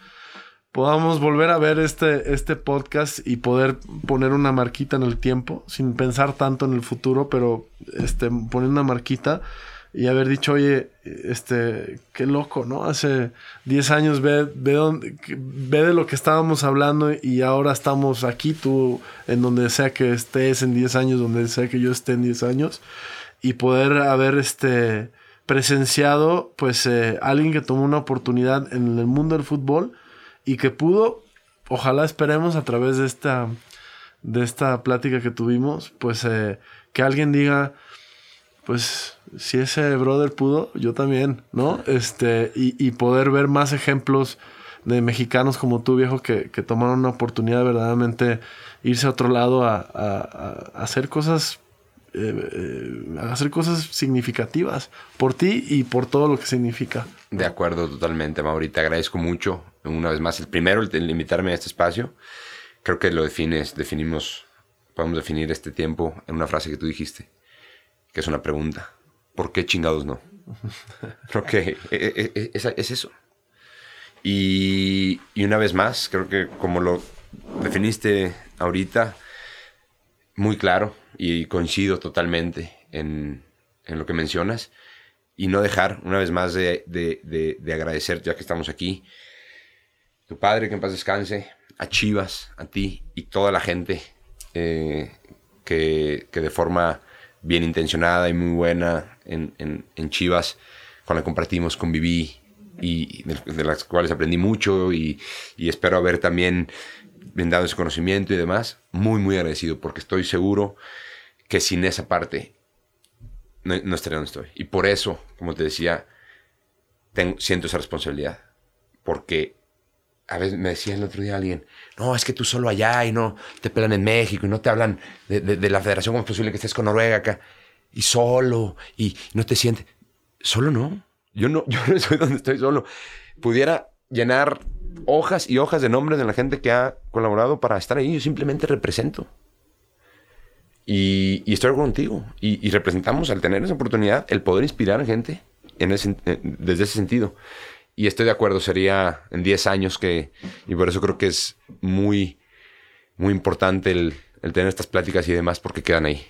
podamos volver a ver este, este podcast y poder poner una marquita en el tiempo, sin pensar tanto en el futuro, pero este, poner una marquita y haber dicho, oye, este, qué loco, ¿no? Hace 10 años ve, ve, ve de lo que estábamos hablando y ahora estamos aquí, tú, en donde sea que estés en 10 años, donde sea que yo esté en 10 años, y poder haber este, presenciado, pues, eh, alguien que tomó una oportunidad en el mundo del fútbol y que pudo, ojalá esperemos a través de esta, de esta plática que tuvimos, pues eh, que alguien diga, pues si ese brother pudo, yo también, ¿no? Este, y, poder ver más ejemplos de mexicanos como tú, viejo, que, tomaron una oportunidad de verdaderamente irse a otro lado a, hacer cosas eh, eh, hacer cosas significativas por ti y por todo lo que significa. De acuerdo, totalmente, Mauri. Te agradezco mucho. Una vez más, el primero, el, invitarme a este espacio. Creo que lo defines, definimos, podemos definir este tiempo en una frase que tú dijiste, que es una pregunta. ¿Por qué chingados no? Creo que es, es eso. Y, y, una vez más, creo que como lo definiste ahorita, muy claro y coincido totalmente en, en lo que mencionas. Y no dejar, una vez más, de, de, de, agradecer, ya que estamos aquí, tu padre, que en paz descanse, a Chivas, a ti y toda la gente eh, que, que, de forma bien intencionada y muy buena en, en, en Chivas, con la compartimos, conviví y de, las cuales aprendí mucho y, y espero haber también brindado ese conocimiento y demás, muy, muy agradecido porque estoy seguro que sin esa parte no, no estaría donde estoy. Y por eso, como te decía, tengo, siento esa responsabilidad. Porque a veces me decía el otro día alguien, no, es que tú solo allá y no te pelan en México y no te hablan de, de, la federación, ¿cómo es posible que estés con Noruega acá? Y solo, y no te sientes. Solo no. Yo no, yo no soy donde estoy solo. Pudiera llenar hojas y hojas de nombres de la gente que ha colaborado para estar ahí. Yo simplemente represento. Y, y estoy contigo. Y, y, representamos al tener esa oportunidad el poder inspirar a gente en ese, desde ese sentido. Y estoy de acuerdo, sería en 10 años que... Y por eso creo que es muy, muy importante el, tener estas pláticas y demás porque quedan ahí.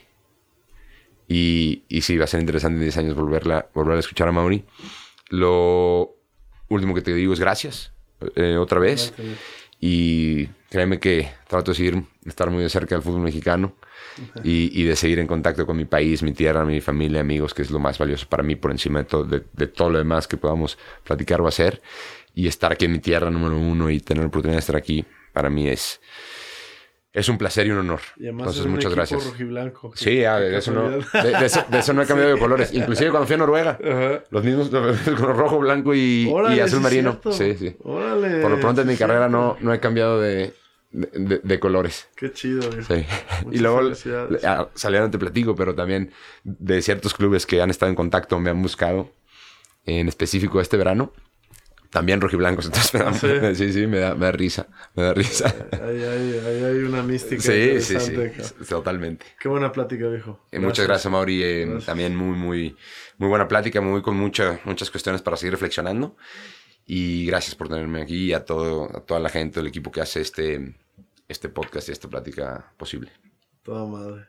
Y, y sí, va a ser interesante en 10 años volverla, volver a escuchar a Mauri. Lo último que te digo es gracias eh, otra vez. Y créeme que trato de seguir, estar muy de cerca del fútbol mexicano y, y, de seguir en contacto con mi país, mi tierra, mi familia, amigos, que es lo más valioso para mí por encima de todo, de, de todo lo demás que podamos platicar o hacer. Y estar aquí en mi tierra número uno y tener la oportunidad de estar aquí, para mí es, es un placer y un honor. Y Entonces, muchas gracias. Rojiblanco, sí, ah, de, eso no, de, eso, no he cambiado de colores. Inclusive cuando fui a Noruega, los mismos con rojo, blanco y, y azul marino. Sí, sí. Órale, Por lo pronto en mi carrera no, no he cambiado de, de, colores. Qué chido. Sí. y luego ah, saliendo te platico, pero también de ciertos clubes que han estado en contacto me han buscado, en específico este verano también rojiblancos, entonces me da, ¿Sí? sí, sí, me da, me da risa, me da risa. Ahí hay, hay, una mística sí, sí, sí, totalmente. Qué buena plática, viejo. Eh, muchas gracias, Mauri. Eh, también muy, muy, muy buena plática, muy con mucha, muchas cuestiones para seguir reflexionando. Y gracias por tenerme aquí y a, todo, a toda la gente, el equipo que hace este, este podcast y esta plática posible. Toda madre.